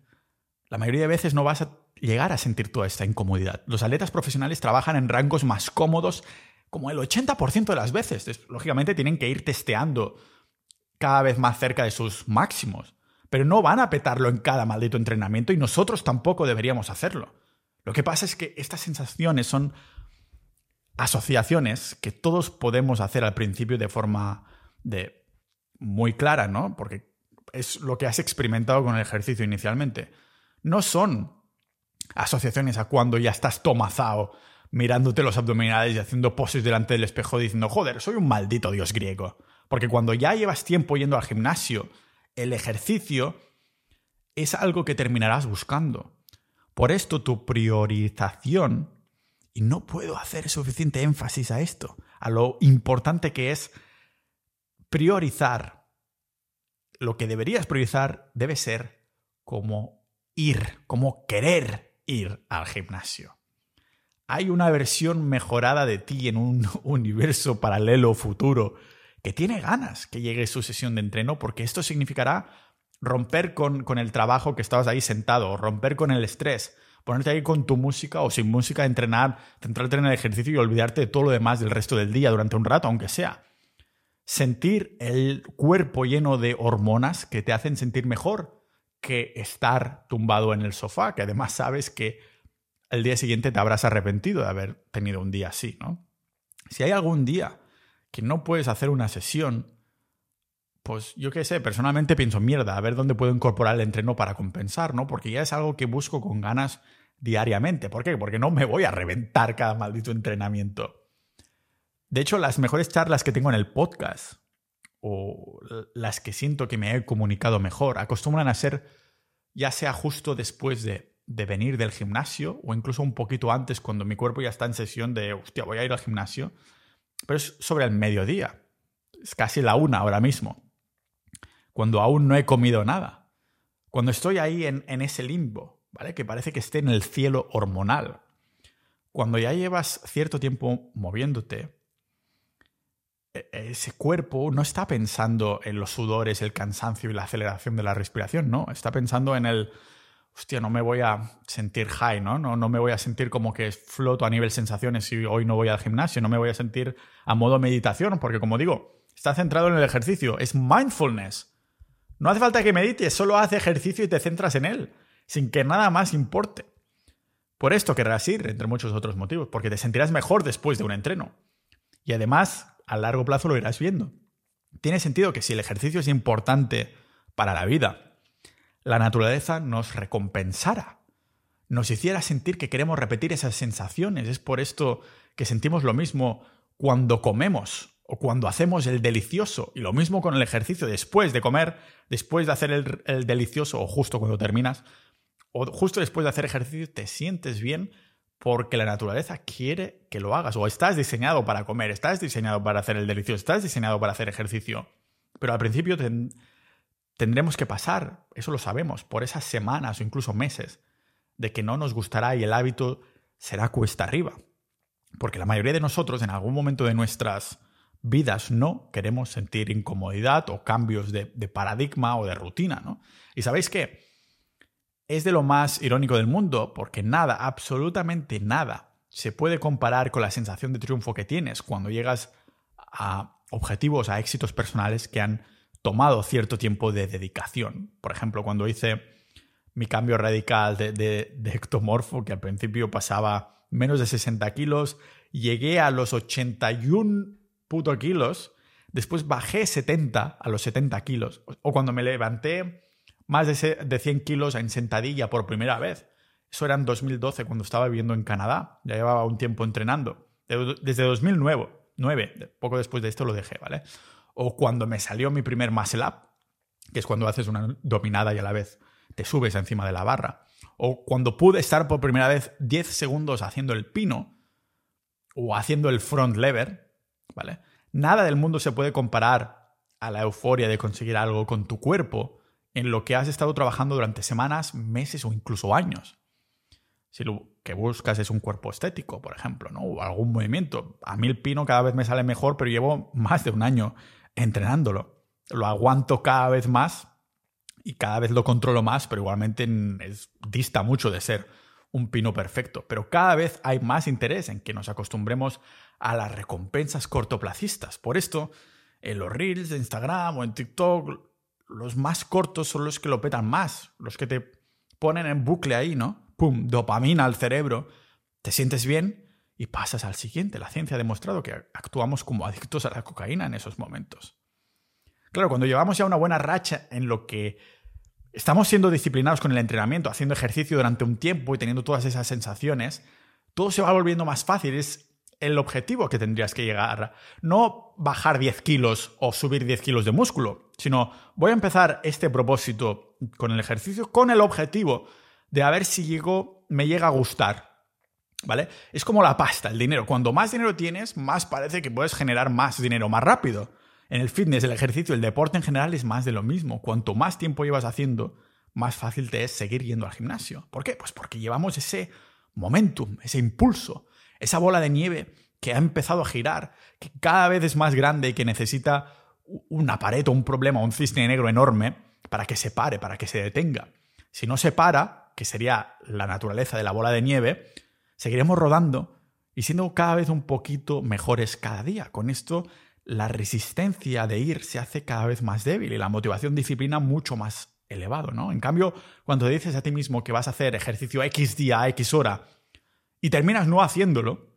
La mayoría de veces no vas a llegar a sentir toda esta incomodidad. Los atletas profesionales trabajan en rangos más cómodos como el 80% de las veces. Lógicamente tienen que ir testeando cada vez más cerca de sus máximos pero no van a petarlo en cada maldito entrenamiento y nosotros tampoco deberíamos hacerlo. Lo que pasa es que estas sensaciones son asociaciones que todos podemos hacer al principio de forma de muy clara, ¿no? Porque es lo que has experimentado con el ejercicio inicialmente. No son asociaciones a cuando ya estás tomazado mirándote los abdominales y haciendo poses delante del espejo diciendo, joder, soy un maldito dios griego. Porque cuando ya llevas tiempo yendo al gimnasio el ejercicio es algo que terminarás buscando. Por esto tu priorización, y no puedo hacer suficiente énfasis a esto, a lo importante que es priorizar. Lo que deberías priorizar debe ser como ir, como querer ir al gimnasio. Hay una versión mejorada de ti en un universo paralelo futuro que tiene ganas que llegue su sesión de entreno, porque esto significará romper con, con el trabajo que estabas ahí sentado, romper con el estrés, ponerte ahí con tu música o sin música, entrenar, centrarte en el ejercicio y olvidarte de todo lo demás del resto del día durante un rato, aunque sea. Sentir el cuerpo lleno de hormonas que te hacen sentir mejor que estar tumbado en el sofá, que además sabes que el día siguiente te habrás arrepentido de haber tenido un día así, ¿no? Si hay algún día que no puedes hacer una sesión, pues yo qué sé, personalmente pienso, mierda, a ver dónde puedo incorporar el entreno para compensar, ¿no? Porque ya es algo que busco con ganas diariamente. ¿Por qué? Porque no me voy a reventar cada maldito entrenamiento. De hecho, las mejores charlas que tengo en el podcast, o las que siento que me he comunicado mejor, acostumbran a ser ya sea justo después de, de venir del gimnasio o incluso un poquito antes cuando mi cuerpo ya está en sesión de, hostia, voy a ir al gimnasio pero es sobre el mediodía. Es casi la una ahora mismo. Cuando aún no he comido nada. Cuando estoy ahí en, en ese limbo, ¿vale? Que parece que esté en el cielo hormonal. Cuando ya llevas cierto tiempo moviéndote, ese cuerpo no está pensando en los sudores, el cansancio y la aceleración de la respiración, no. Está pensando en el, hostia, no me voy a sentir high, ¿no? ¿no? Me voy a sentir como que floto a nivel sensaciones si hoy no voy al gimnasio, no me voy a sentir a modo meditación, porque como digo, está centrado en el ejercicio, es mindfulness. No hace falta que medites, solo haz ejercicio y te centras en él, sin que nada más importe. Por esto querrás ir, entre muchos otros motivos, porque te sentirás mejor después de un entreno. Y además, a largo plazo lo irás viendo. Tiene sentido que si el ejercicio es importante para la vida, la naturaleza nos recompensara, nos hiciera sentir que queremos repetir esas sensaciones. Es por esto que sentimos lo mismo cuando comemos o cuando hacemos el delicioso. Y lo mismo con el ejercicio después de comer, después de hacer el, delicioso o justo cuando terminas, o justo después de hacer ejercicio te sientes bien porque la naturaleza quiere que lo hagas. O estás diseñado para comer, estás diseñado para hacer el delicioso, estás diseñado para hacer ejercicio. Pero al principio te, tendremos que pasar, eso lo sabemos, por esas semanas o incluso meses de que no nos gustará y el hábito será cuesta arriba. Porque la mayoría de nosotros en algún momento de nuestras vidas no queremos sentir incomodidad o cambios de, paradigma o de rutina, ¿no? Y sabéis qué? Es de lo más irónico del mundo porque nada, absolutamente nada, se puede comparar con la sensación de triunfo que tienes cuando llegas a objetivos, a éxitos personales que han tomado cierto tiempo de dedicación. Por ejemplo, cuando hice mi cambio radical de, ectomorfo, que al principio pasaba menos de 60 kilos, llegué a los 81 puto kilos Después bajé 70 a los 70 kilos. O cuando me levanté más de 100 kilos en sentadilla por primera vez. Eso era en 2012, cuando estaba viviendo en Canadá. Ya llevaba un tiempo entrenando. Desde 2009, 9, poco después de esto lo dejé, ¿vale? O cuando me salió mi primer muscle up, que es cuando haces una dominada y a la vez te subes encima de la barra. O cuando pude estar por primera vez 10 segundos haciendo el pino o haciendo el front lever, ¿vale? Nada del mundo se puede comparar a la euforia de conseguir algo con tu cuerpo en lo que has estado trabajando durante semanas, meses o incluso años. Si lo que buscas es un cuerpo estético, por ejemplo, ¿no? o algún movimiento. A mí el pino cada vez me sale mejor, pero llevo más de un año entrenándolo. Lo aguanto cada vez más y cada vez lo controlo más, pero igualmente es, dista mucho de ser un pino perfecto. Pero cada vez hay más interés en que nos acostumbremos a las recompensas cortoplacistas. Por esto, en los reels de Instagram o en TikTok, los más cortos son los que lo petan más, los que te ponen en bucle ahí, ¿no? ¡Pum! Dopamina al cerebro, te sientes bien y pasas al siguiente. La ciencia ha demostrado que actuamos como adictos a la cocaína en esos momentos. Claro, cuando llevamos ya una buena racha en lo que estamos siendo disciplinados con el entrenamiento, haciendo ejercicio durante un tiempo y teniendo todas esas sensaciones, todo se va volviendo más fácil. Es el objetivo que tendrías que llegar. No bajar 10 kilos o subir 10 kilos de músculo, sino voy a empezar este propósito con el ejercicio con el objetivo de a ver si llego, me llega a gustar. ¿Vale? Es como la pasta, el dinero. Cuando más dinero tienes, más parece que puedes generar más dinero más rápido. En el fitness, el ejercicio, el deporte en general es más de lo mismo. Cuanto más tiempo llevas haciendo, más fácil te es seguir yendo al gimnasio. ¿Por qué? Pues porque llevamos ese momentum, ese impulso esa bola de nieve que ha empezado a girar, que cada vez es más grande y que necesita una pared o un problema, un cisne negro enorme para que se pare, para que se detenga. Si no se para, que sería la naturaleza de la bola de nieve, seguiremos rodando y siendo cada vez un poquito mejores cada día. Con esto, la resistencia de ir se hace cada vez más débil y la motivación disciplina mucho más elevado, ¿no? En cambio, cuando dices a ti mismo que vas a hacer ejercicio X día, X hora, y terminas no haciéndolo,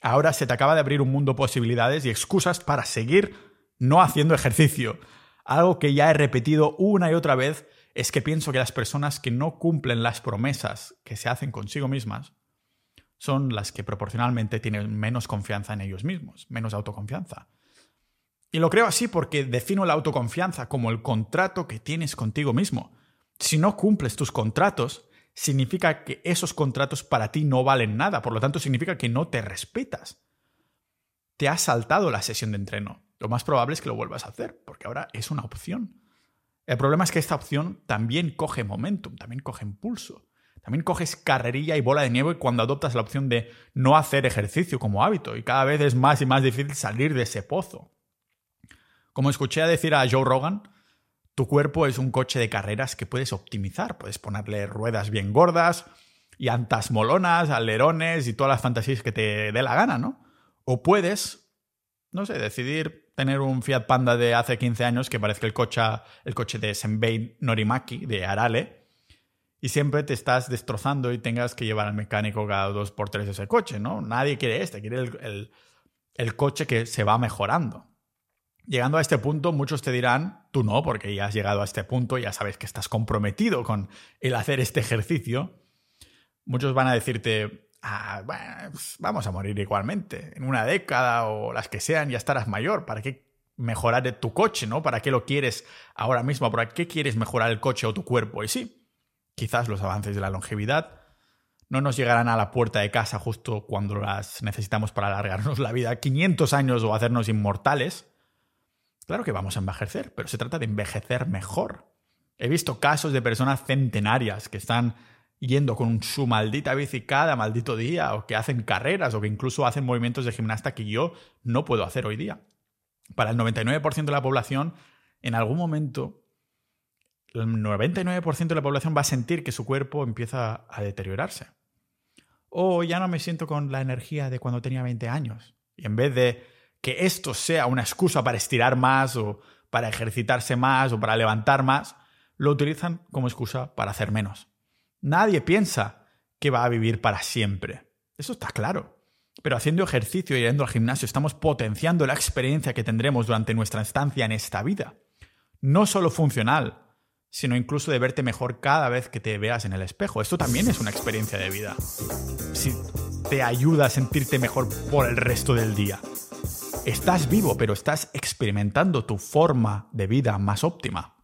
ahora se te acaba de abrir un mundo de posibilidades y excusas para seguir no haciendo ejercicio. Algo que ya he repetido una y otra vez es que pienso que las personas que no cumplen las promesas que se hacen consigo mismas son las que proporcionalmente tienen menos confianza en ellos mismos, menos autoconfianza. Y lo creo así porque defino la autoconfianza como el contrato que tienes contigo mismo. Si no cumples tus contratos, significa que esos contratos para ti no valen nada, por lo tanto significa que no te respetas. Te has saltado la sesión de entreno. Lo más probable es que lo vuelvas a hacer, porque ahora es una opción. El problema es que esta opción también coge momentum, también coge impulso. También coges carrerilla y bola de nieve cuando adoptas la opción de no hacer ejercicio como hábito y cada vez es más y más difícil salir de ese pozo. Como escuché a decir a Joe Rogan, tu cuerpo es un coche de carreras que puedes optimizar. Puedes ponerle ruedas bien gordas, llantas molonas, alerones y todas las fantasías que te dé la gana, ¿no? O puedes, no sé, decidir tener un Fiat Panda de hace 15 años que parezca el coche, el coche de Senbei Norimaki, de Arale, y siempre te estás destrozando y tengas que llevar al mecánico cada dos por tres ese coche, ¿no? Nadie quiere este, quiere el coche que se va mejorando. Llegando a este punto, muchos te dirán, tú no, porque ya has llegado a este punto, ya sabes que estás comprometido con el hacer este ejercicio. Muchos van a decirte, pues vamos a morir igualmente. En una década o las que sean ya estarás mayor. ¿Para qué mejorar tu coche, no? ¿Para qué lo quieres ahora mismo? ¿Para qué quieres mejorar el coche o tu cuerpo? Y sí, quizás los avances de la longevidad no nos llegarán a la puerta de casa justo cuando las necesitamos para alargarnos la vida 500 años o hacernos inmortales Claro que vamos a envejecer, pero se trata de envejecer mejor. He visto casos de personas centenarias que están yendo con su maldita bici cada maldito día, o que hacen carreras, o que incluso hacen movimientos de gimnasta que yo no puedo hacer hoy día. Para el 99% de la población, en algún momento, el 99% de la población va a sentir que su cuerpo empieza a deteriorarse. O ya no me siento con la energía de cuando tenía 20 años. Y en vez de que esto sea una excusa para estirar más o para ejercitarse más o para levantar más, lo utilizan como excusa para hacer menos. Nadie piensa que va a vivir para siempre. Eso está claro. Pero haciendo ejercicio y yendo al gimnasio estamos potenciando la experiencia que tendremos durante nuestra estancia en esta vida. No solo funcional, sino incluso de verte mejor cada vez que te veas en el espejo. Esto también es una experiencia de vida. Si te ayuda a sentirte mejor por el resto del día. Estás vivo, pero estás experimentando tu forma de vida más óptima.